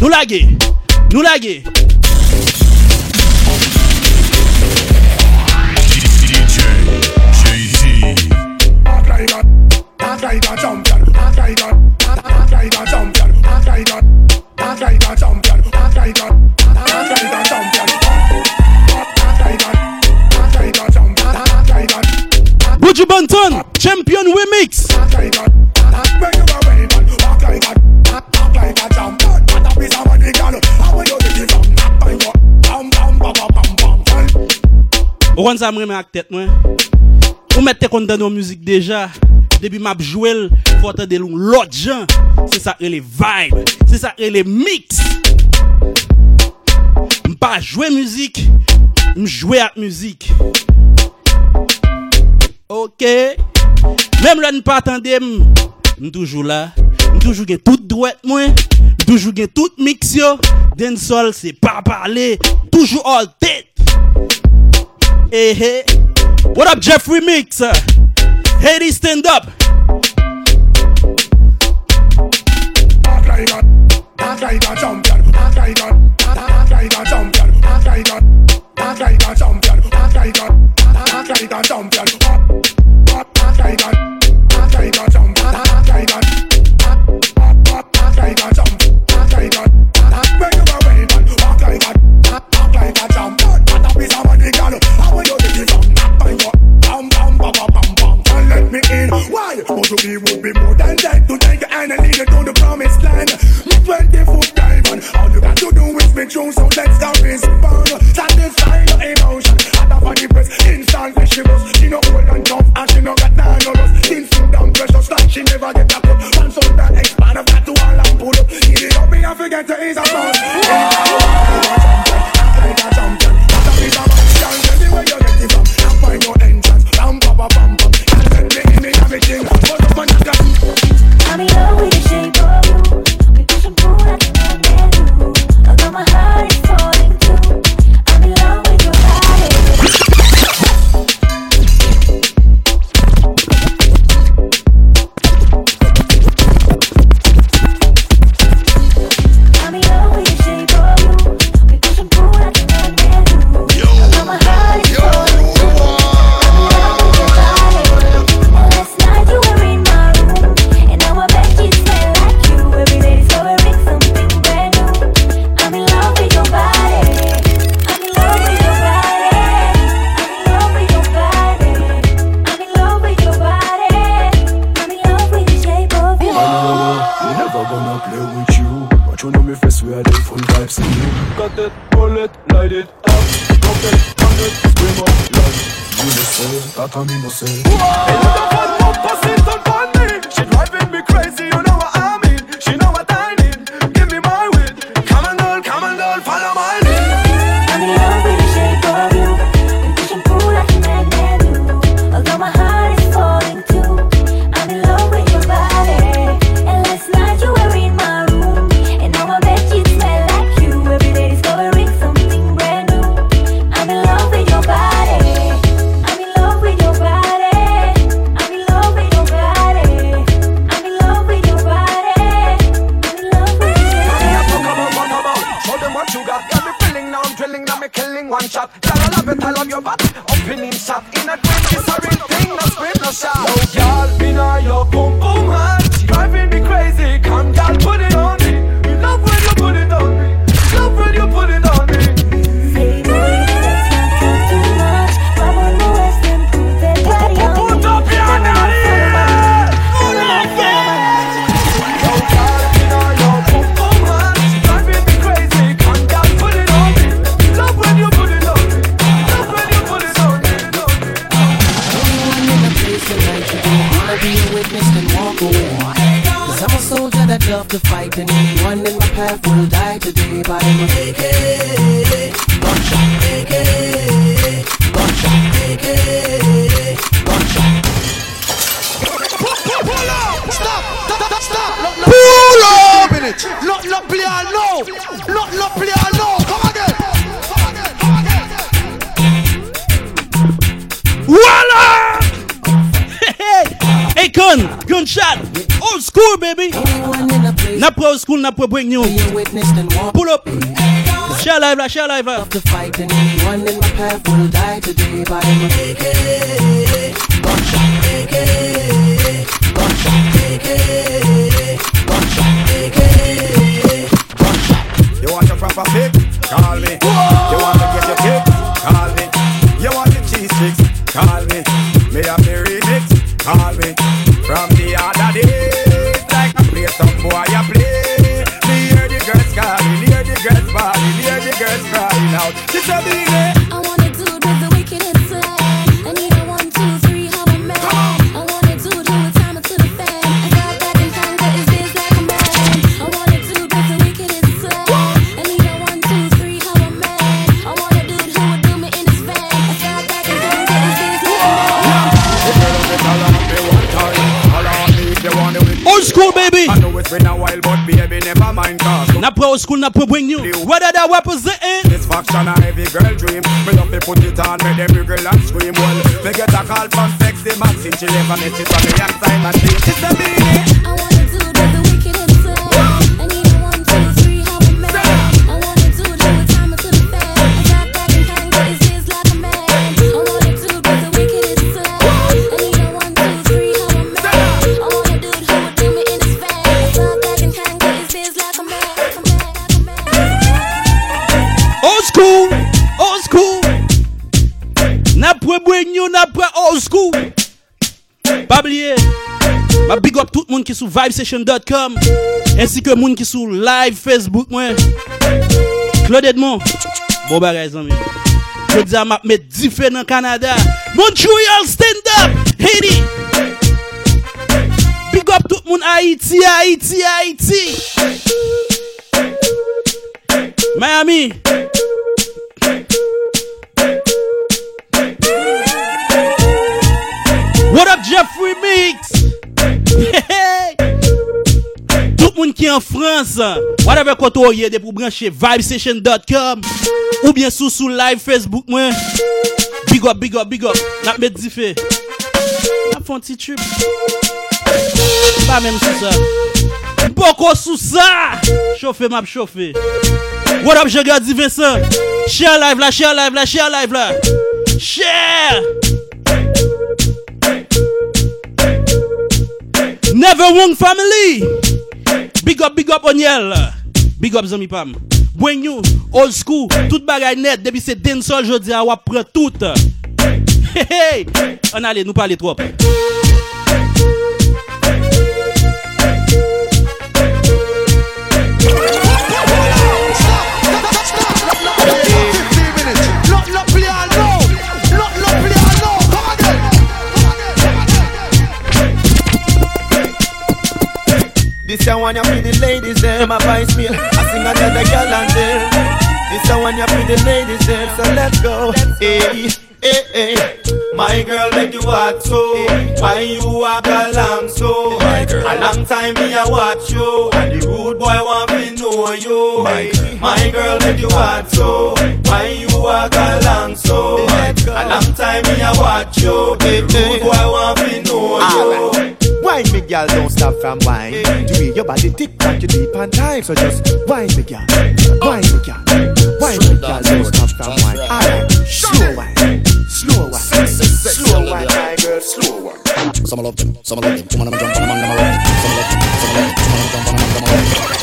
Nous laguer, nous laguer. DJ, Jay-Z. Anton, champion remix. Ou kon sa mre men ak tet mwen? Ou mette kon dan nou müzik deja? Depi map jwel Fote de loun lot jan. Se sa e le vibe Se sa e le mix. Mpa jwe müzik Mjwe ak müzik Ok? Mem lè n pa atende m, m toujou la. M toujou gen tout dwet mwen. M toujou gen tout mix yo. Den sol se pa pale. Toujou all tête. Eh, hey, eh. hey. What up, Jeffrey Mix Hey, stand up. Act to fight And anyone in my path will die today I'm a AK Gunshot AK Gunshot AK Gunshot Pull up! Stop! Stop! Stop! Pull up! Look, look, play all school, baby. Not pro school, not pro break new. Pull up. Share live, la, share live, la. to anyone in my path will die today But I'm a AK Gunshot AK Gunshot AK Gunshot AK You want your proper pick? Call me. You It's a big mind, cause Not pro school, not pro bring new. Whether that representing. Satisfaction a every girl dream Me love to put it on, make them wriggle and scream Well, me get a call from sexy Maxine She never miss it from me young time and She's a beanie Ma big up tout moun ki sou vibesession.com Ensi ke moun ki sou live Facebook mwen. Claude Edmond Bon bagay zanmi Je di a map met dife nan Kanada Montreal stand up Haiti Big up tout moun Haiti, Haiti, Haiti Miami. What up Jeffrey Meeks Tout moun ki an Frans, whatever koto ou ye de pou branche vibestation.com Ou bien sou sou live Facebook mwen. Big up, big up, big up, nak met di fe. Nap fon ti trip. Ba men sou sa. Mpoko sou sa. Chofe map chofe What up jè gè di Vincent? Share live la, share live la, share live la. Share! Never Wrong Family. Big up, big up Oniel Big up Zami Pam. Bwen you, old school, tout bagay net. Debi se den sol jodi a wap pre tout. Hey, hey. An ale, nou pale trop. This a one you for the ladies them my vice meal. I sing another girl and them. This a one you for the ladies them. So let's go. Hey, hey, hey. My girl make you walk so. Why you walk along so? My girl. A long time me a watch you, and the rude boy want me know you. My girl. My girl make you walk so. Why you walk along so? A long time me a watch you, the rude boy want me know you. Why me girl, don't stop from wine. The way your body tick tock, you deep on time. So just wine me, girl. Wine me, girl. Wine me, girl, don't stop from wine. Alright, slow wine. Slow wine. Slow wine, my girl, slow wine. Some love them, some love them. Woman, I'm jump on them, I'm rock them. Some love them, some love them. Woman, I'm jump on them, I'm them.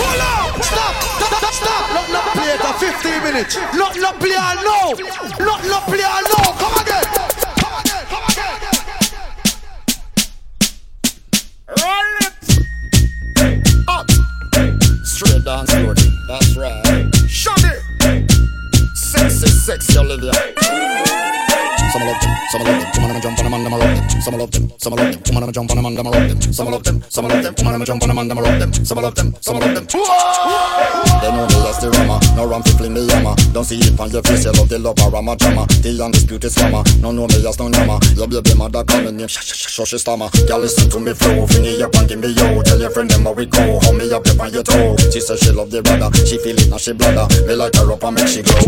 Hold up! Stop! Stop! Stop! Not not play it for 15 minutes. Not not play all now. Not not play all now. Come again. Roll it. Up. Straight dance floor. That's right. Shut it. Sexy, sexy Olivia. Some love them, some love them. Woman, I'm jump on them, I'm rock them. Some love them, some love them. Woman, I'm jump on them, I'm rock them. Some love them, some love them. Woman, I'm jump on them, I'm rock them. Some love them, some love them. They know me as the rama, no ram fling me yama. Don't see it on your face, you love the love of rama drama. The undisputed scammer, no know me as no nama. Your baby mother calling me, shh shh shh stammer. Girl listen to me flow, finger up and give me yo. Tell your friend them how we go, hold me up on your toe. She say she love the brother, she feel it now she bladder. Me like her up and make she go.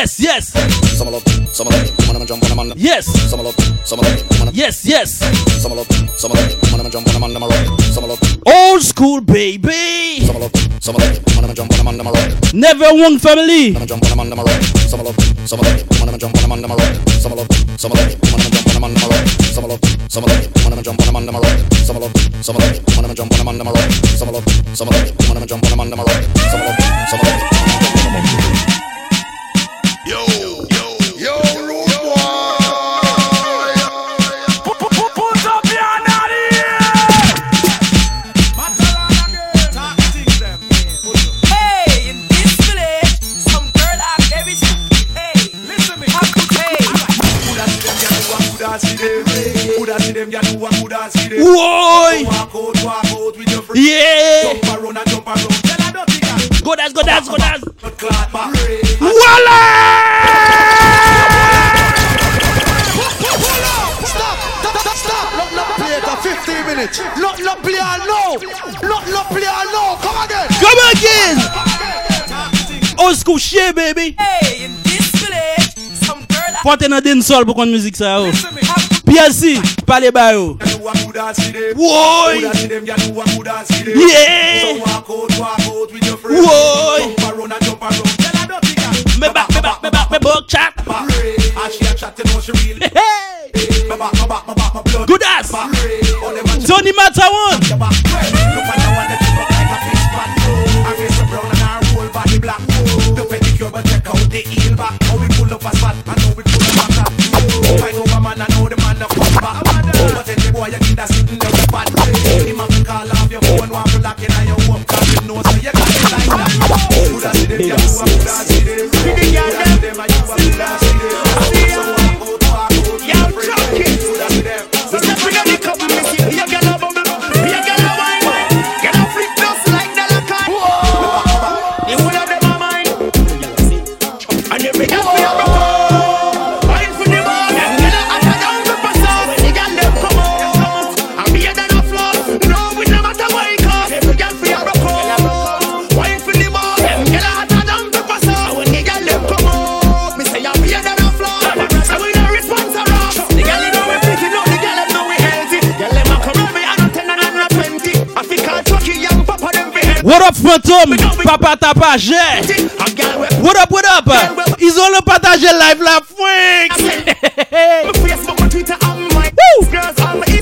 Yes, yes. some love some love them. Woman, I'm jump on I'm Yes. Some love some love them. Woman, Yes, yes. some love some love them. Woman, I'm jump on them, I'm rock. Some love Old school, baby. some love some love. Woman, I'm jump on them, I'm rock. Never one family. I'm jump on them, I'm rock. Some love some love them. Woman, I'm jump on them, I'm rock. Some love some love them. Woman, I'm jump on them, I'm rock. Some love some love them. Woman, I'm jump on them, I'm rock. Some love some love them. Woman, I'm jump on them, I'm rock. Some love some love them. Woman, I'm jump on them, I'm rock them. Some love them, some love them. Yo, yo, yo, rude boy. Put up your daddy. Hey, in this village, some girl have everything. Hey, listen me. Hey. Coulda see them, coulda see them, ya do a coulda see them. Walk out, walk out with your friends. Yeah. Jump around and jump around. Tell her dirty girl. Go dance, go dance, go dance. But clap back. Voila! Stop! Stop! Stop! Stop! Not not play it for 15 minutes. Not not play all now. Not not play all now. Come again. Come again. Old school shit, baby. Hey, in this village, some girl have Pote nan den sol pou kon müzik sa yo. PLC, pale bayo. Woy! Yeah! Woy! Me bak, me bak, me bak, me bok chak. Good ass! Tony Mata one! Phone, want to lock in on your home, cause you know so you got it like that. Coulda see them, you coulda see them. Coulda see them, and you coulda see them. What up, Phantom? Papa tapage. What up, what up? Ils ont le partagé live la freak.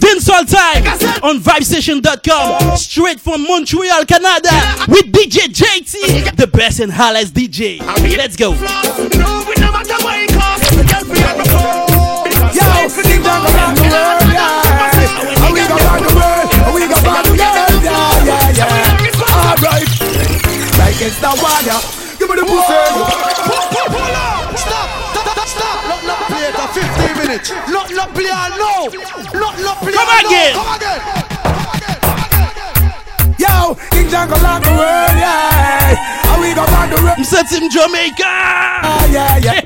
Dancehall time on vibesession.com. Straight from Montreal, Canada. With DJ JT, the best in highlights DJ. Let's go. Alright. It's the water. Give me the pussy. Stop. Stop. Stop. Not not play it for 15 minutes. Not not play all now. Not not play Come all now. again. Come again. Yo, in jungle of the world, yeah. And we go back the road. Set him Jamaica. Ah, yeah, yeah.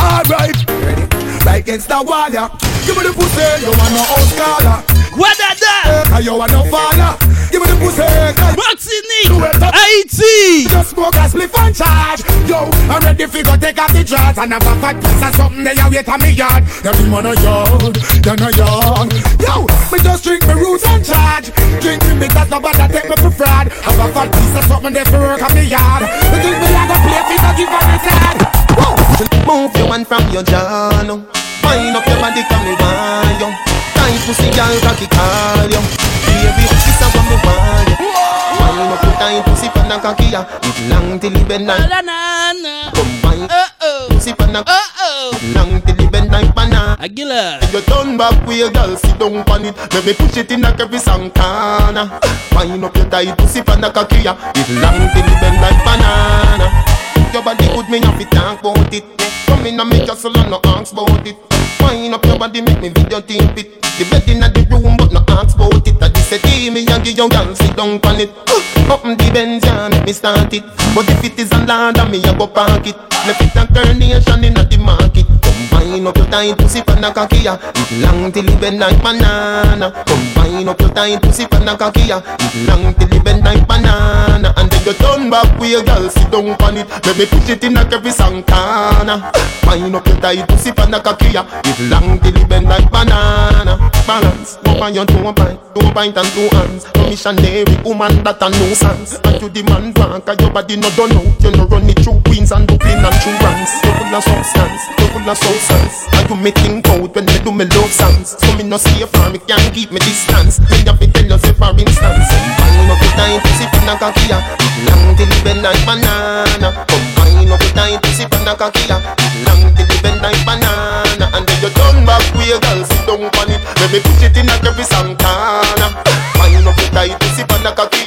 Alright. Ready? Right against the wall, yeah. Give me the pussy, you want no old scholar. What that that? Cause you want no faller. Give me the pussy. Martinique, Haiti. Just smoke a spliff and charge. Yo, I'm ready for go take off the drugs and have a fat piece of something there you wait on me yard. You be man a yard, then a yard. Yo, me just drink me roots and charge. Drink me because nobody take me for fraud. Have a fat piece of something there for work on me yard. You think me like a play fit to give on the side? Move your hand from your jaw now. Wind up your body, come me want you. Pussy, girl, cocky call you. Baby, this is what me want you. Wind up your tight pussy, pan and cocky ya. It long till it bend like. Come wine. Pussy pan and. Long till it bend like banana. Aguila. You turn back with your girl, sit down on it. Let me push it in like every Santana. Wind up your tight pussy, pan and cocky ya. It long till it bend like banana. Your body good, me have to talk about it. Come in and make your soul and no ask about it. Wind up your body, make me video tape it. The bed in the room, but no ask about it. I just say, "Hey, me and give your girl sit down on it." Open the Benz, yeah, make me start it. But if it is a land, me a go park it. Me fit a carnation in the market. Combine up your tight pussy pan a cocky ya. It long till it bend like banana. Combine up your tight pussy pan a cocky ya. It long till it bend like banana. And then you turn back with your girl sit down on it. Let me push it in like every Santana. Wind up your tight pussy pan a cocky ya. It long till it bend like banana. Balance, go on your two pint, two pint and two hands. Missionary woman that a nuisance. And you demand one, cause your body no done out. You no run it through Queens and Brooklyn and through ranks. You full of substance, you full of substance. And you me think out when me do me love songs. So me no see far, me can't keep me distance. Me have to tell say for instance. Wind up your tight pussy pan a cocky. Long till it bend like banana. Come wind up your tight pussy pan a cocky. Long till it bend like banana. And then you turn back your girl sit down on it. Let me put it in like every Santana. Wind up your tight pussy pan a cocky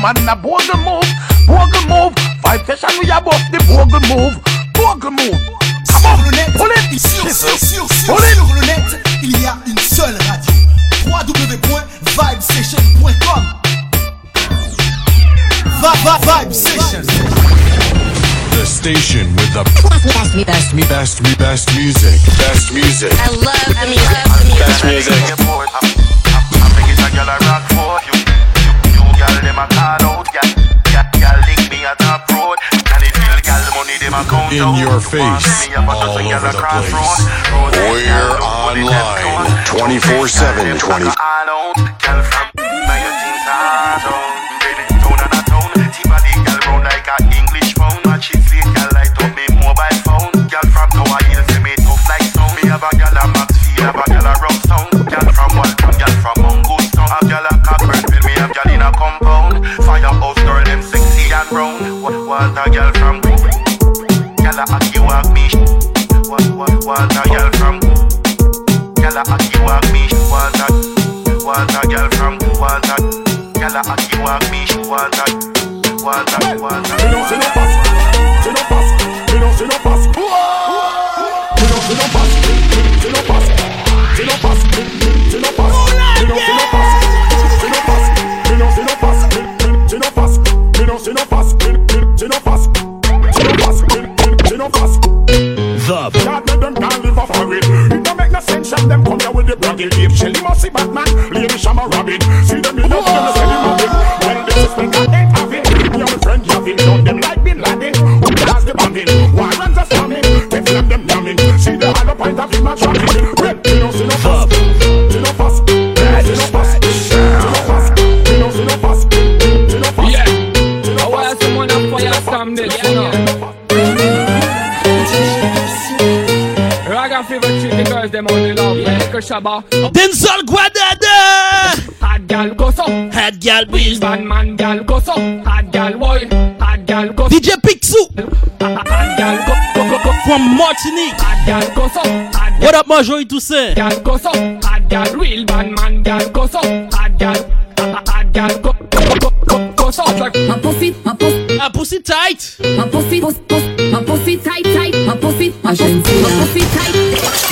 man, a bogle move, bogle move. Vibe session, we are both the bogle move, bogle move. Come on, pull it, Sur, sur, sur, sur, pull it. sur le net, il y a une seule radio. www.vibesession.com Va, va, Vibe Session. The station with the best, best, best, best, best music. Best music. In your face, all over the place. We're online 24 7. 20 shabba Denzel Guadada Hot gal go so. Hot gal please Bad man gal go so. Hot gal boy Hot gal go DJ Picsou. Hot gal go go go go. From Martinique. Hot gal go so. What up Marjorie Toussaint? gal go so. Hot gal real bad man gal go so. Hot gal Hot gal go go go go go so. Like My pussy, my pussy, My pussy tight. My pussy, pussy, pussy, my pussy tight, tight, my pussy, my pussy, my pussy tight.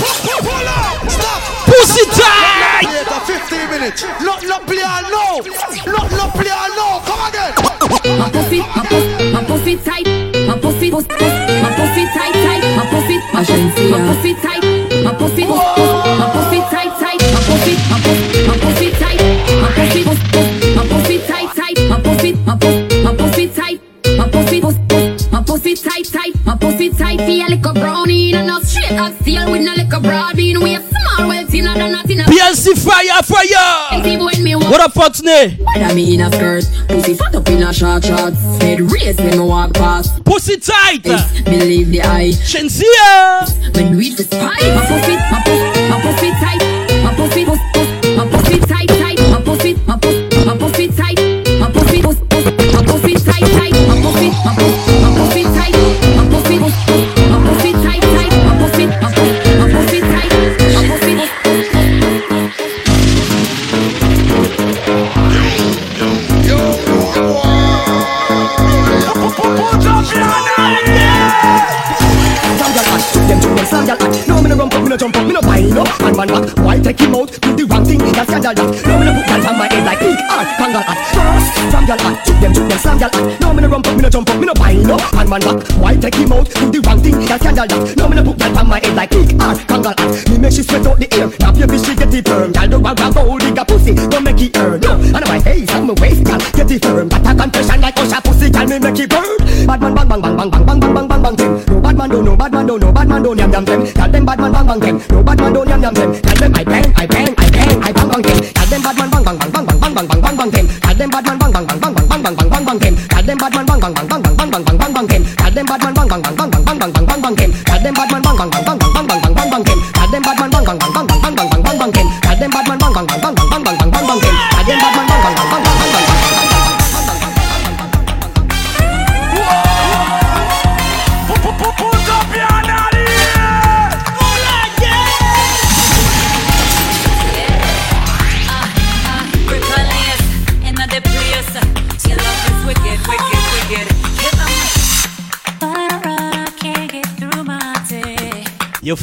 Not, not play all no. Not, not play all no. Come again. My pussy, my pussy, my pussy tight, my pussy, pussy, my pussy tight, tight, my pussy, my pussy, my pussy tight, my pussy, my pussy tight, tight, my pussy, my pussy, my pussy tight, my pussy, my pussy tight, tight, my pussy, my pussy, my pussy tight, my pussy, my pussy tight, tight, my pussy tight, feel like a brownie, not straight up steel with no like a broad bean, we a small well thin and not in a PLC fire fire when me walk What up Fortuné Whether me in a skirt, pussy fat up in a short shorts Head raised when me walk past Pussy tight. Believe the eye Shensia. When we the spy My pussy, my pussy, my pussy tight. My pussy, pussy, take him out? Do the wrong thing, that's y'all y'all. No me no put y'all on my head like big art, kangal hot. First, slam y'all hot, them two them slam y'all hot. No me no rump up, me no jump up, me no wind up. Man man back, why take him out? Do the wrong thing, that's y'all y'all. No me no put y'all on my head like big art, kangal hot. Me make she sweat out the air, now bitch she get it firm. Y'all do a grab hold, dig a pussy, don't make it earn. No, and I'm like, hey, suck waist, y'all get it firm. Got a confession like Usher pussy, y'all me make it burn. Bad man bang bang bang bang bang bang bang bang bang bang. No bad man do, no bad man do, no bad man do, yam yam them. Tell them bad man bang bang them. No bad man do, yam yam them. I bang, I bang,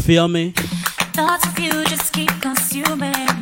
feel me? Thoughts of you just keep consuming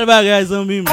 Bel bagay zanmim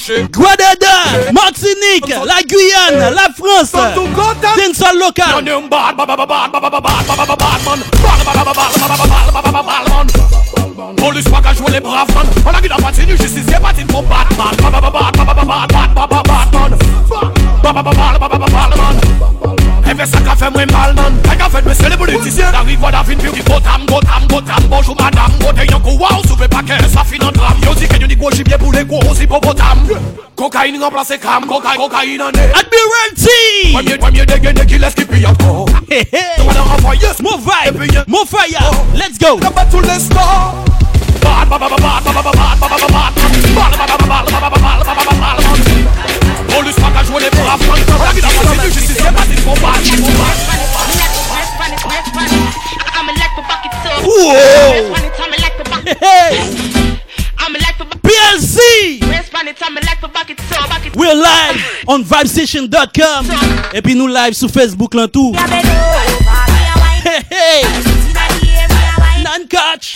marché. I say come cocaine, cocaine on it. When you when you dig dig, let's keep it up. Hey hey. So offer, yes. More vibe, more fire. Let's go. The battle let's start. Police pack a joué les braves quand ils ont ragué dans la rue, je suis bien battu pour battre, pour battre. Whoa! Hey! PLC We're live on vibesession.com Et puis nous live sur Facebook là tout Hey hey. Non catch.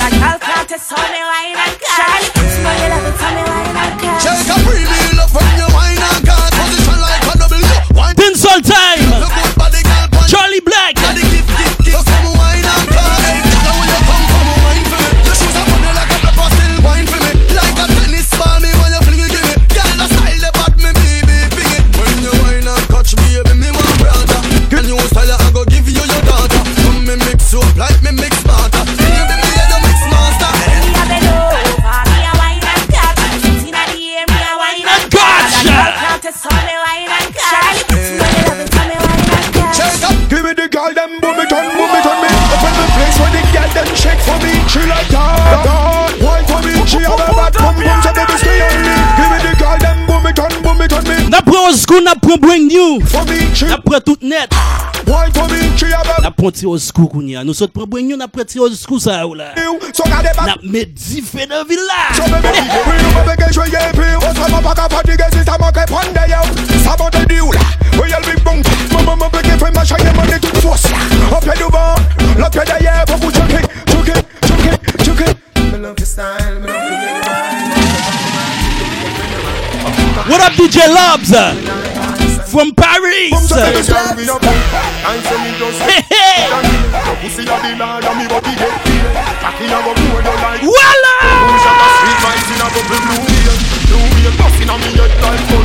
check for me, she like that. pren Oskou, nap pren Bring New, nap pren tout net. Nap pren ti Oskou koun ya. Nou sot pren Bring New, nap pren ti Oskou sa ou la. Nap met di fe de villa. Sabote di ou la, ou yel big bong. Maman mwen peke fe ma chaye mwen de tout fos. La Opye duvan, bon. lopye deye, pou pou choke, choke, choke, choke Me love your style, me love your What up, DJ Lobs? From Paris. Voila!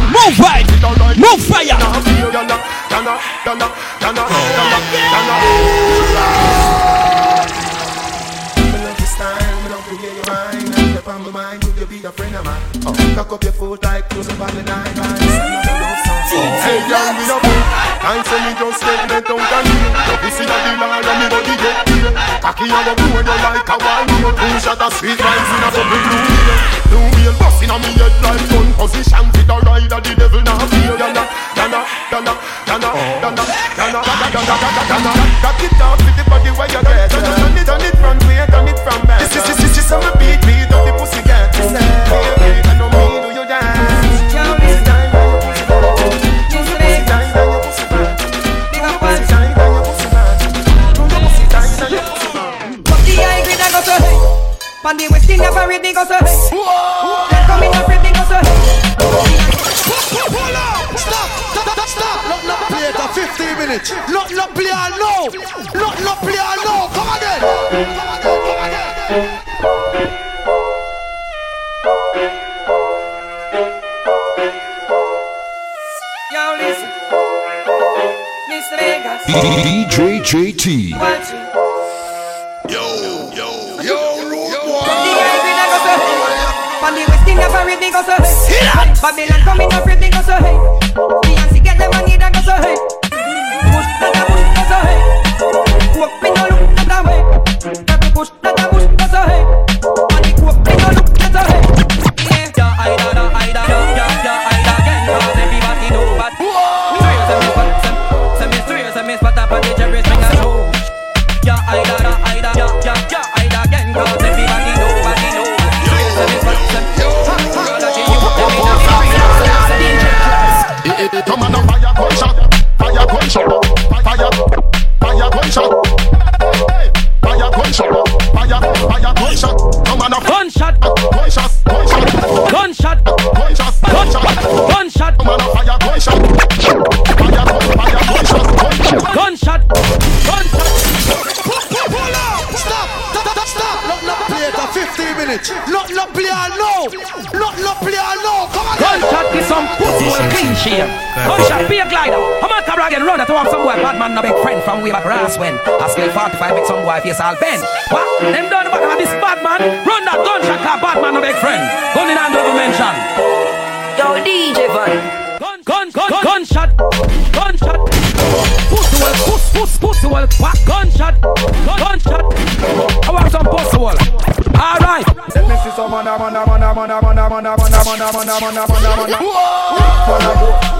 Move right! Move fire! Cock up your foot like close up on the nine Hey, girl, me no fool. I say me just get let out and kneel. Your pussy a the lard and me body get peeled. Cocky a go blow you like a wine wheel. Two shot of sweet vibes in a bubble blue wheel. Blue wheel busting on me head like gun position. Fit a ride of the devil now feel. Yana, yana, yana, yana, yana, yana, yana, yana, yana. Cock it up with the body where you get. Turn it, turn it front way, turn it from back. This is, this is, this is 45 make some boy face all bend. What? Them done the back of this bad man. Run that gunshot car bad man, no big friend. Gun in hand double mention. Yo, DJ Van. Gun, gun, gun, gunshot, gunshot. Pussy well, puss, puss, pussy well, quack. Gunshot, gun, gunshot. I want some pussy well. All right. Let me see some mana mana mana mana mana mana mana mana mana mana mana mana. Mana go, go,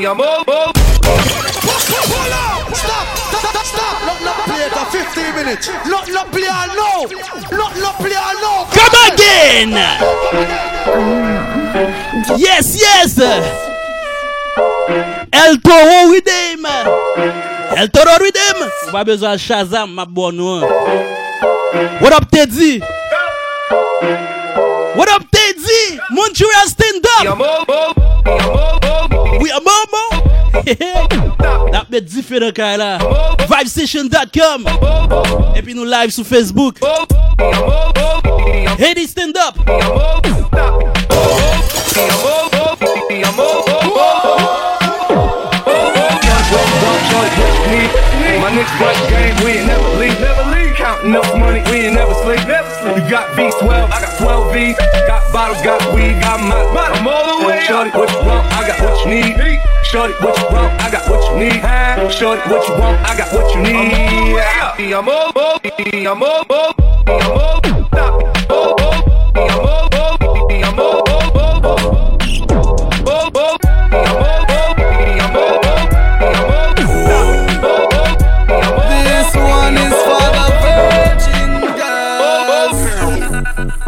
me, I'm all, all. Pull up! Stop! Stop! Stop! stop. Not not play it for 15 minutes. Not not play I know. Not not play I know. Come again. Yes, yes. El Toro Redeem. El Toro Redeem. him. Ou pa bezwa Shazam, ma bon What up, Teddy? That bit différent quand là. Vibesession.com. Et puis nous live sur Facebook. Hey, stand up. My next fight game, we ain't never leave, never leave. Counting up money, we ain't never sleep, never sleep. You got V12, I got 12 V. Got bottles, got weed, got my, I'm all the way Shorty, what you want? I got what you need. Shorty, what you want? I got what you need. Short what you want, I got what you need. I'm I'm I'm old, I'm I'm.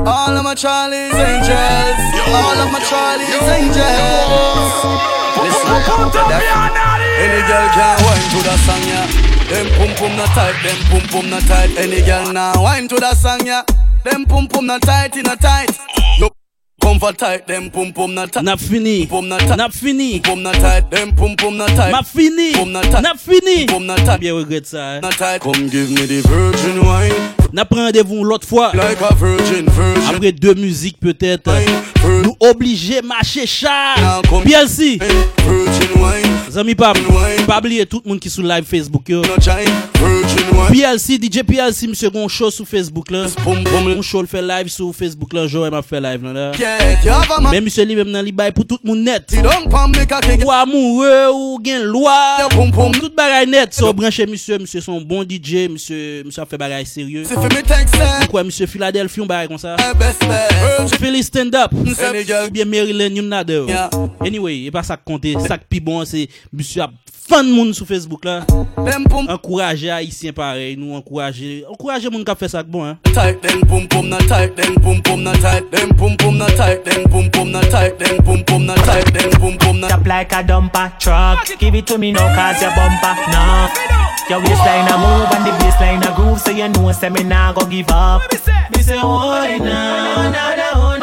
All of my Charlie's angels. All of my Charlie's angels. Any girl can wine to the song, yeah. Them pum pum not tight, them pum pum not tight. Any girl now wine to the song, yeah. Them pum pum not tight, in a tight. No Comfort tight, them pum pum not tight. Nap fini. Pum not tight. Nap fini. Pum not tight, them pum pum not tight. Map fini. Pum not tight. Nap fini. Pum not tight. Bien regret ça. eh. Not tight. Come give me the virgin wine. n'a rendez-vous l'autre fois. Like virgin, virgin. Après deux musiques peut-être. Nous obligés marcher char. PLC. Zami Pam, pas oublier tout le monde qui sous live Facebook. Yo. PLC, DJ PLC, monsieur, on show sur Facebook là. On show le fait live sur Facebook là. Joe m'a fait live là. Mais monsieur, lui même dans li pour tout le monde net. Ou amoureux, ou gain loi. Tout bagaille net. So branché monsieur, monsieur son bon DJ, monsieur, monsieur a fait bagaille sérieux. Kwa msye Philadelphia yon baye kon sa? Eh, eh, Philly stand up. Bien Maryland yon nade Anyway, e pa sak konte, sak pi bon Se msye ap fan moun sou Facebook la. Enkouraje Haitien parey Nou enkouraje, enkouraje moun kap fe sak bon Tight den poum poum na tight Den poum poum na tight Den poum poum na tight Den poum poum na tight Den poum poum na tight Den poum poum na tight Tap like a dumper truck. Give it to me now cause ya bumper Now Your waistline a move and the baseline a groove, so you know, say me nah go give up. Me say, hold it now, now, now,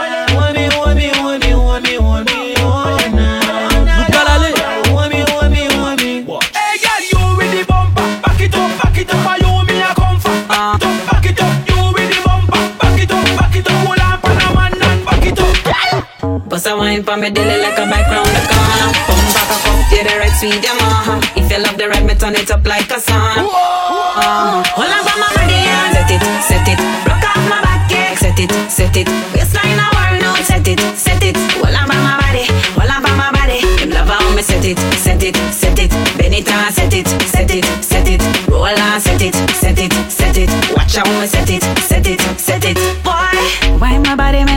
Bust a wine for me daily like a bike round the corner. Come back up, up, yeah, the red sweet Yamaha. If you love the red, me turn it up like a song. Uh, hold on for my body and set it, set it. Rock off my back, yeah, set it, set it. Waistline a worn out, set it, set it. Hold on for my body, hold on for my body. Him love how me set it, set it, set it. Bend it and set it, set it, set it. Roll on, set it, set it, set it. Watch how me set it,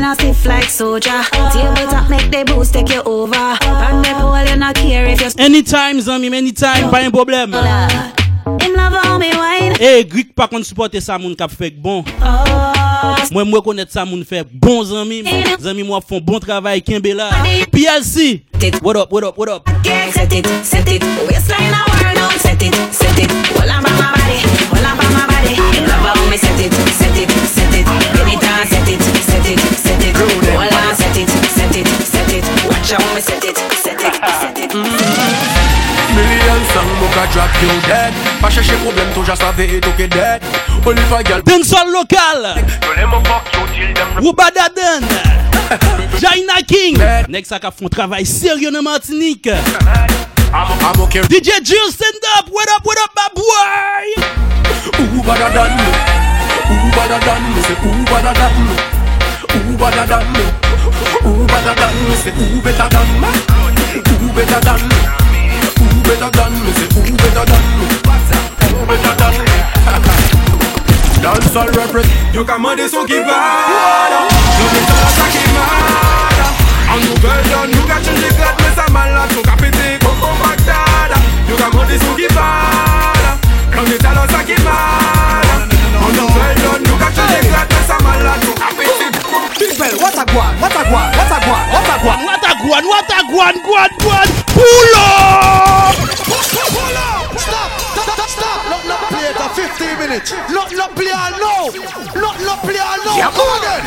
man a stiff like soldier? Table top make the boost take you over. And the pole you not care if you Anytime, zami, anytime, pas un problème. Him love how me wine. Eh, Greek pas qu'on supporte ça moun k'ap fait bon. Moi moi connaître ça moun fait bon zami. Zami moi font bon travail Kembe là. PLC. What up, what up, what up? Yeah, set it, set it. Waistline out, set it, set it. Hold on by my body, by my body. Love how me set it, set it, set it. Anytime, ah, set it, set it, set it. Hold on, set it, set it, set it. Watch how me set it, set it, set it. Mm-hmm. Million sang mou ka drop you dead Pa chèche problem tou ja save e tou ke dead Oliver gal Dancehall local. Oubadaden. Jaina King. Next, ça a fait un travail sérieux dans Martinique. I'm okay DJ Jill, stand up. What up, what up, my boy? Who better than me? Who better than me? Say who better than me? Who better than me? Who better than me? Say who better than me? Who better than me? Who better than me? Say who better than me? Who better than me? Dancehall represent Yo kama de son ki bada Yo me tala sa ki mada An nou bel don Nou ka change glad Me sa malad Son ka pete Koko bagdada Yo kama de son ki bada Yo me tala sa ki mada An nou bel don Nou ka change glad Me sa malad Son ka pete Big Bell, what a guan, what a guan, what a guan, what a guan What a guan, what a guan, guan, guan Pull up! Pull up! Stop! Stop! Stop! Not not play it for 15 minutes. Not not play all now. Not not play all now. Yeah, Come then.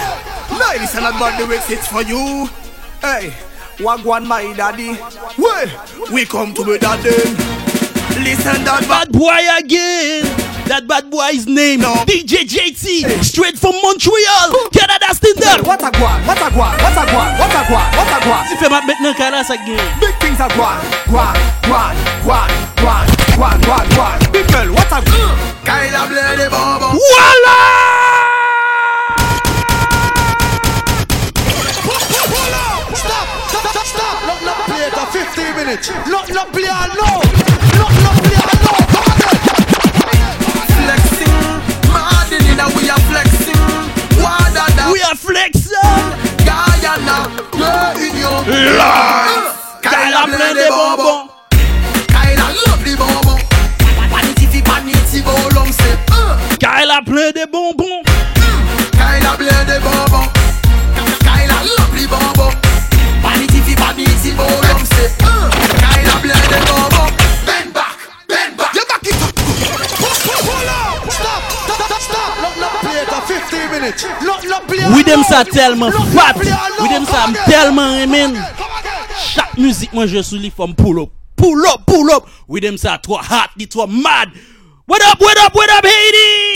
Ladies and gentlemen, it's for you. Hey, Wagwan my daddy. Well, we come to be daddy. Listen that bad boy again. That bad boy's name, DJ JT, straight from Montreal, Canada stand up. What a guan, what a guan, what a guan, what a guan, what a guan. Tu fais ma maintenant Canada ça game. Big things are guan, guan, guan, guan, guan, guan, guan, guan. Big girl, what a guan. Kyla play the bobo. Voila! Stop! Stop! Stop! Stop! Not not play it for 15 minutes. Not not play all now. Not Wada da We are flexing Guyana Yeah in your Live. Kyla play the bobo Kyla love the bobo Panity fi panity bolom say uh. Kyla plein de bonbons. Kyla play the bobo Kyla love the bobo Panity fi panity bolom say uh. Kyla play the bobo Bend back Bend back You back it up. Pull up. Stop! Stop! Stop! Not not play it for 15 minutes. Not not Widem sa telman fat. Widem sa m telman remen. Chak müzik mwen je sou li fòm pull up. Pull up, pull up. Widem sa tro hot, di tro mad. What up, what up, what up Haiti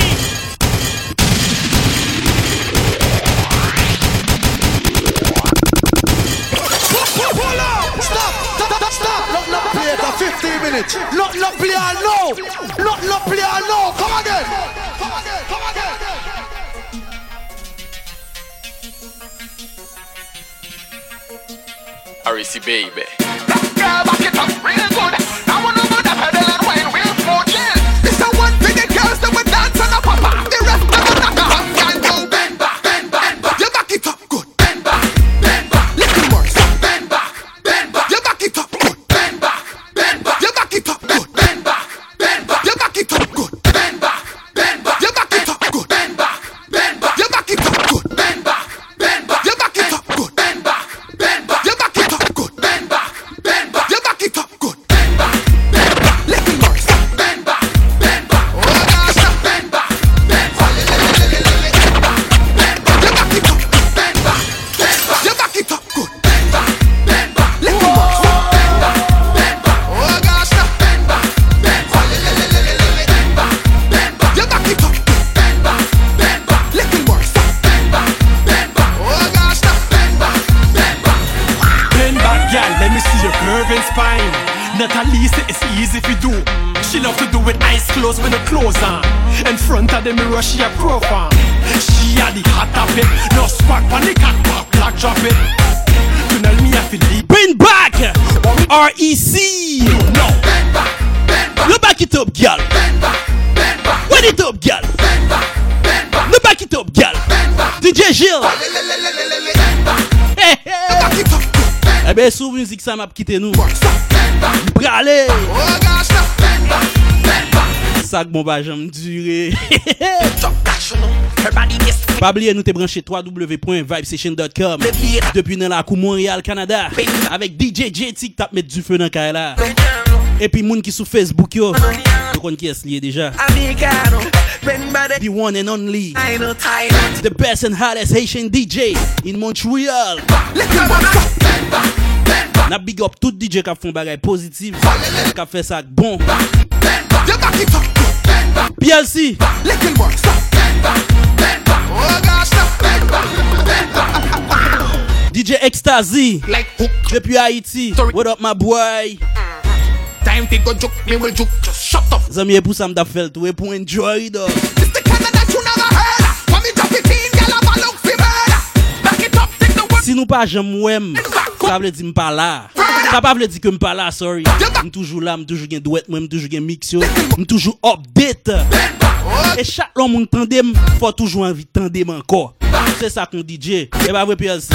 Pull up, stop, stop, stop. Lock not play it a 15 minutes. Lock not play it a no Lock not play it a no Come again. Come again, come again. Arisi baby. Girl, back it up real good. It eyes closed with the clothes on. In front of the mirror, she a profile. She a the hot of it. No spark on the cock, pop, lock, drop it. Tunnel me a feel deep. Bring back REC No. You back it up, girl Wet it up, girl You back it up, girl DJ Gilles Hey, hey. Eh ben sou müzik sa map kite nou Brale Sak bon ba jam dure. Pabliye nou te branche www.vibesession.com Depi nan la kou Montreal, Canada. Avek DJ J-Tik tap met du fe nan kare la Epi moun ki sou Facebook yo. Yo kon ki es liye deja The one and only. The best and hottest Haitian DJ In Montreal. Na big up tout DJ kap fon bagay pozitiv Kap fe sak bon. PLC. Oh, DJ Ecstasy. Depuis Haïti. What up, my boy? Uh-huh. Time to go juke me will juke Just shut up. Zami e pou sam da fel tou e pou enjoy do. It's the kind that you never heard. When me drop it in, gyal a look fi murder. Back it up, take the word. Si nou pa jem wem. Ça veut dire m'pas là. Ça pas veut dire que m'pas là, sorry. M'suis toujours là, m'suis toujours gain douette, moi m'suis toujours gain mix yo. M'suis toujours update. Et chaque l'homme on tandem, faut toujours envie tandem encore. C'est ça qu'on DJ. Et bah vrai PLC.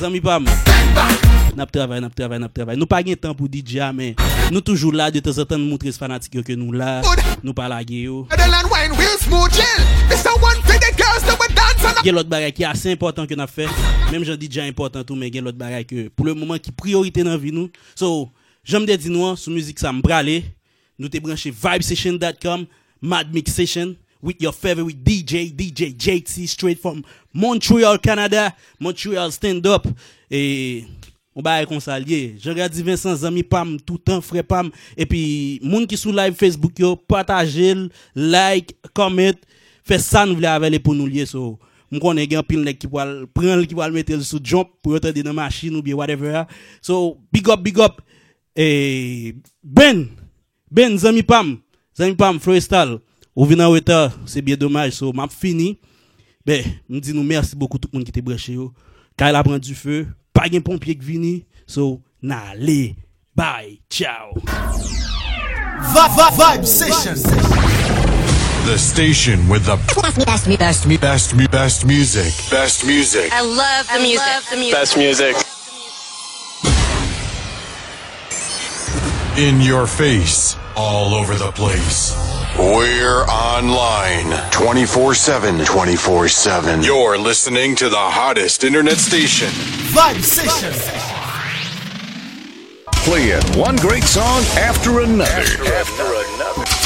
Zami pam Nap travay, nap travay, nap travay. Nou pa gen tan pou DJ a men Nou toujou la de te zatan moutre se fanatik yo ke nou la. Nou pa la ge yo. Gen lot baray ki ase important ke nap fe. Mem jan DJ important ou men gen lot baray ke Pou le mouman ki priorite nan vi nou. So, jom de di nou an, sou müzik sa mbrale Nou te branche vibesession.com Mad Mix Session with your favorite DJ, DJ JT, straight from Montreal, Canada. Montreal, stand up. E, on ba e konsalye. Je gadi Vincent Zami Pam, toutan fre Pam. E pi, moun ki sou live Facebook yo, patajel, like, comment. Fè nou vle avele pou nou liye so. Mwen konen gen pil nek ki wal, pren l ki wal metel sou jump pou yote de nan masjin ou bi whatever. Ah. So, big up, big up. E, ben, ben Zami Pam, Zami Pam, freestyle. Ou vin en retard, c'est bien dommage. So, m'a fini. Ben, nous disons merci beaucoup tout le monde qui était branché yo. Car il a pris du feu, pas de pompier qui vini. So, n'allez. Bye. Ciao. Va va vibe session. The station with the best, me, best, me, best, me, best music. Best music. I love the music. Love the music. Best music. In your face. All over the place. We're online 24 7. 24 7. You're listening to the hottest internet station. Vibe Session. Playing one great song after another. After another.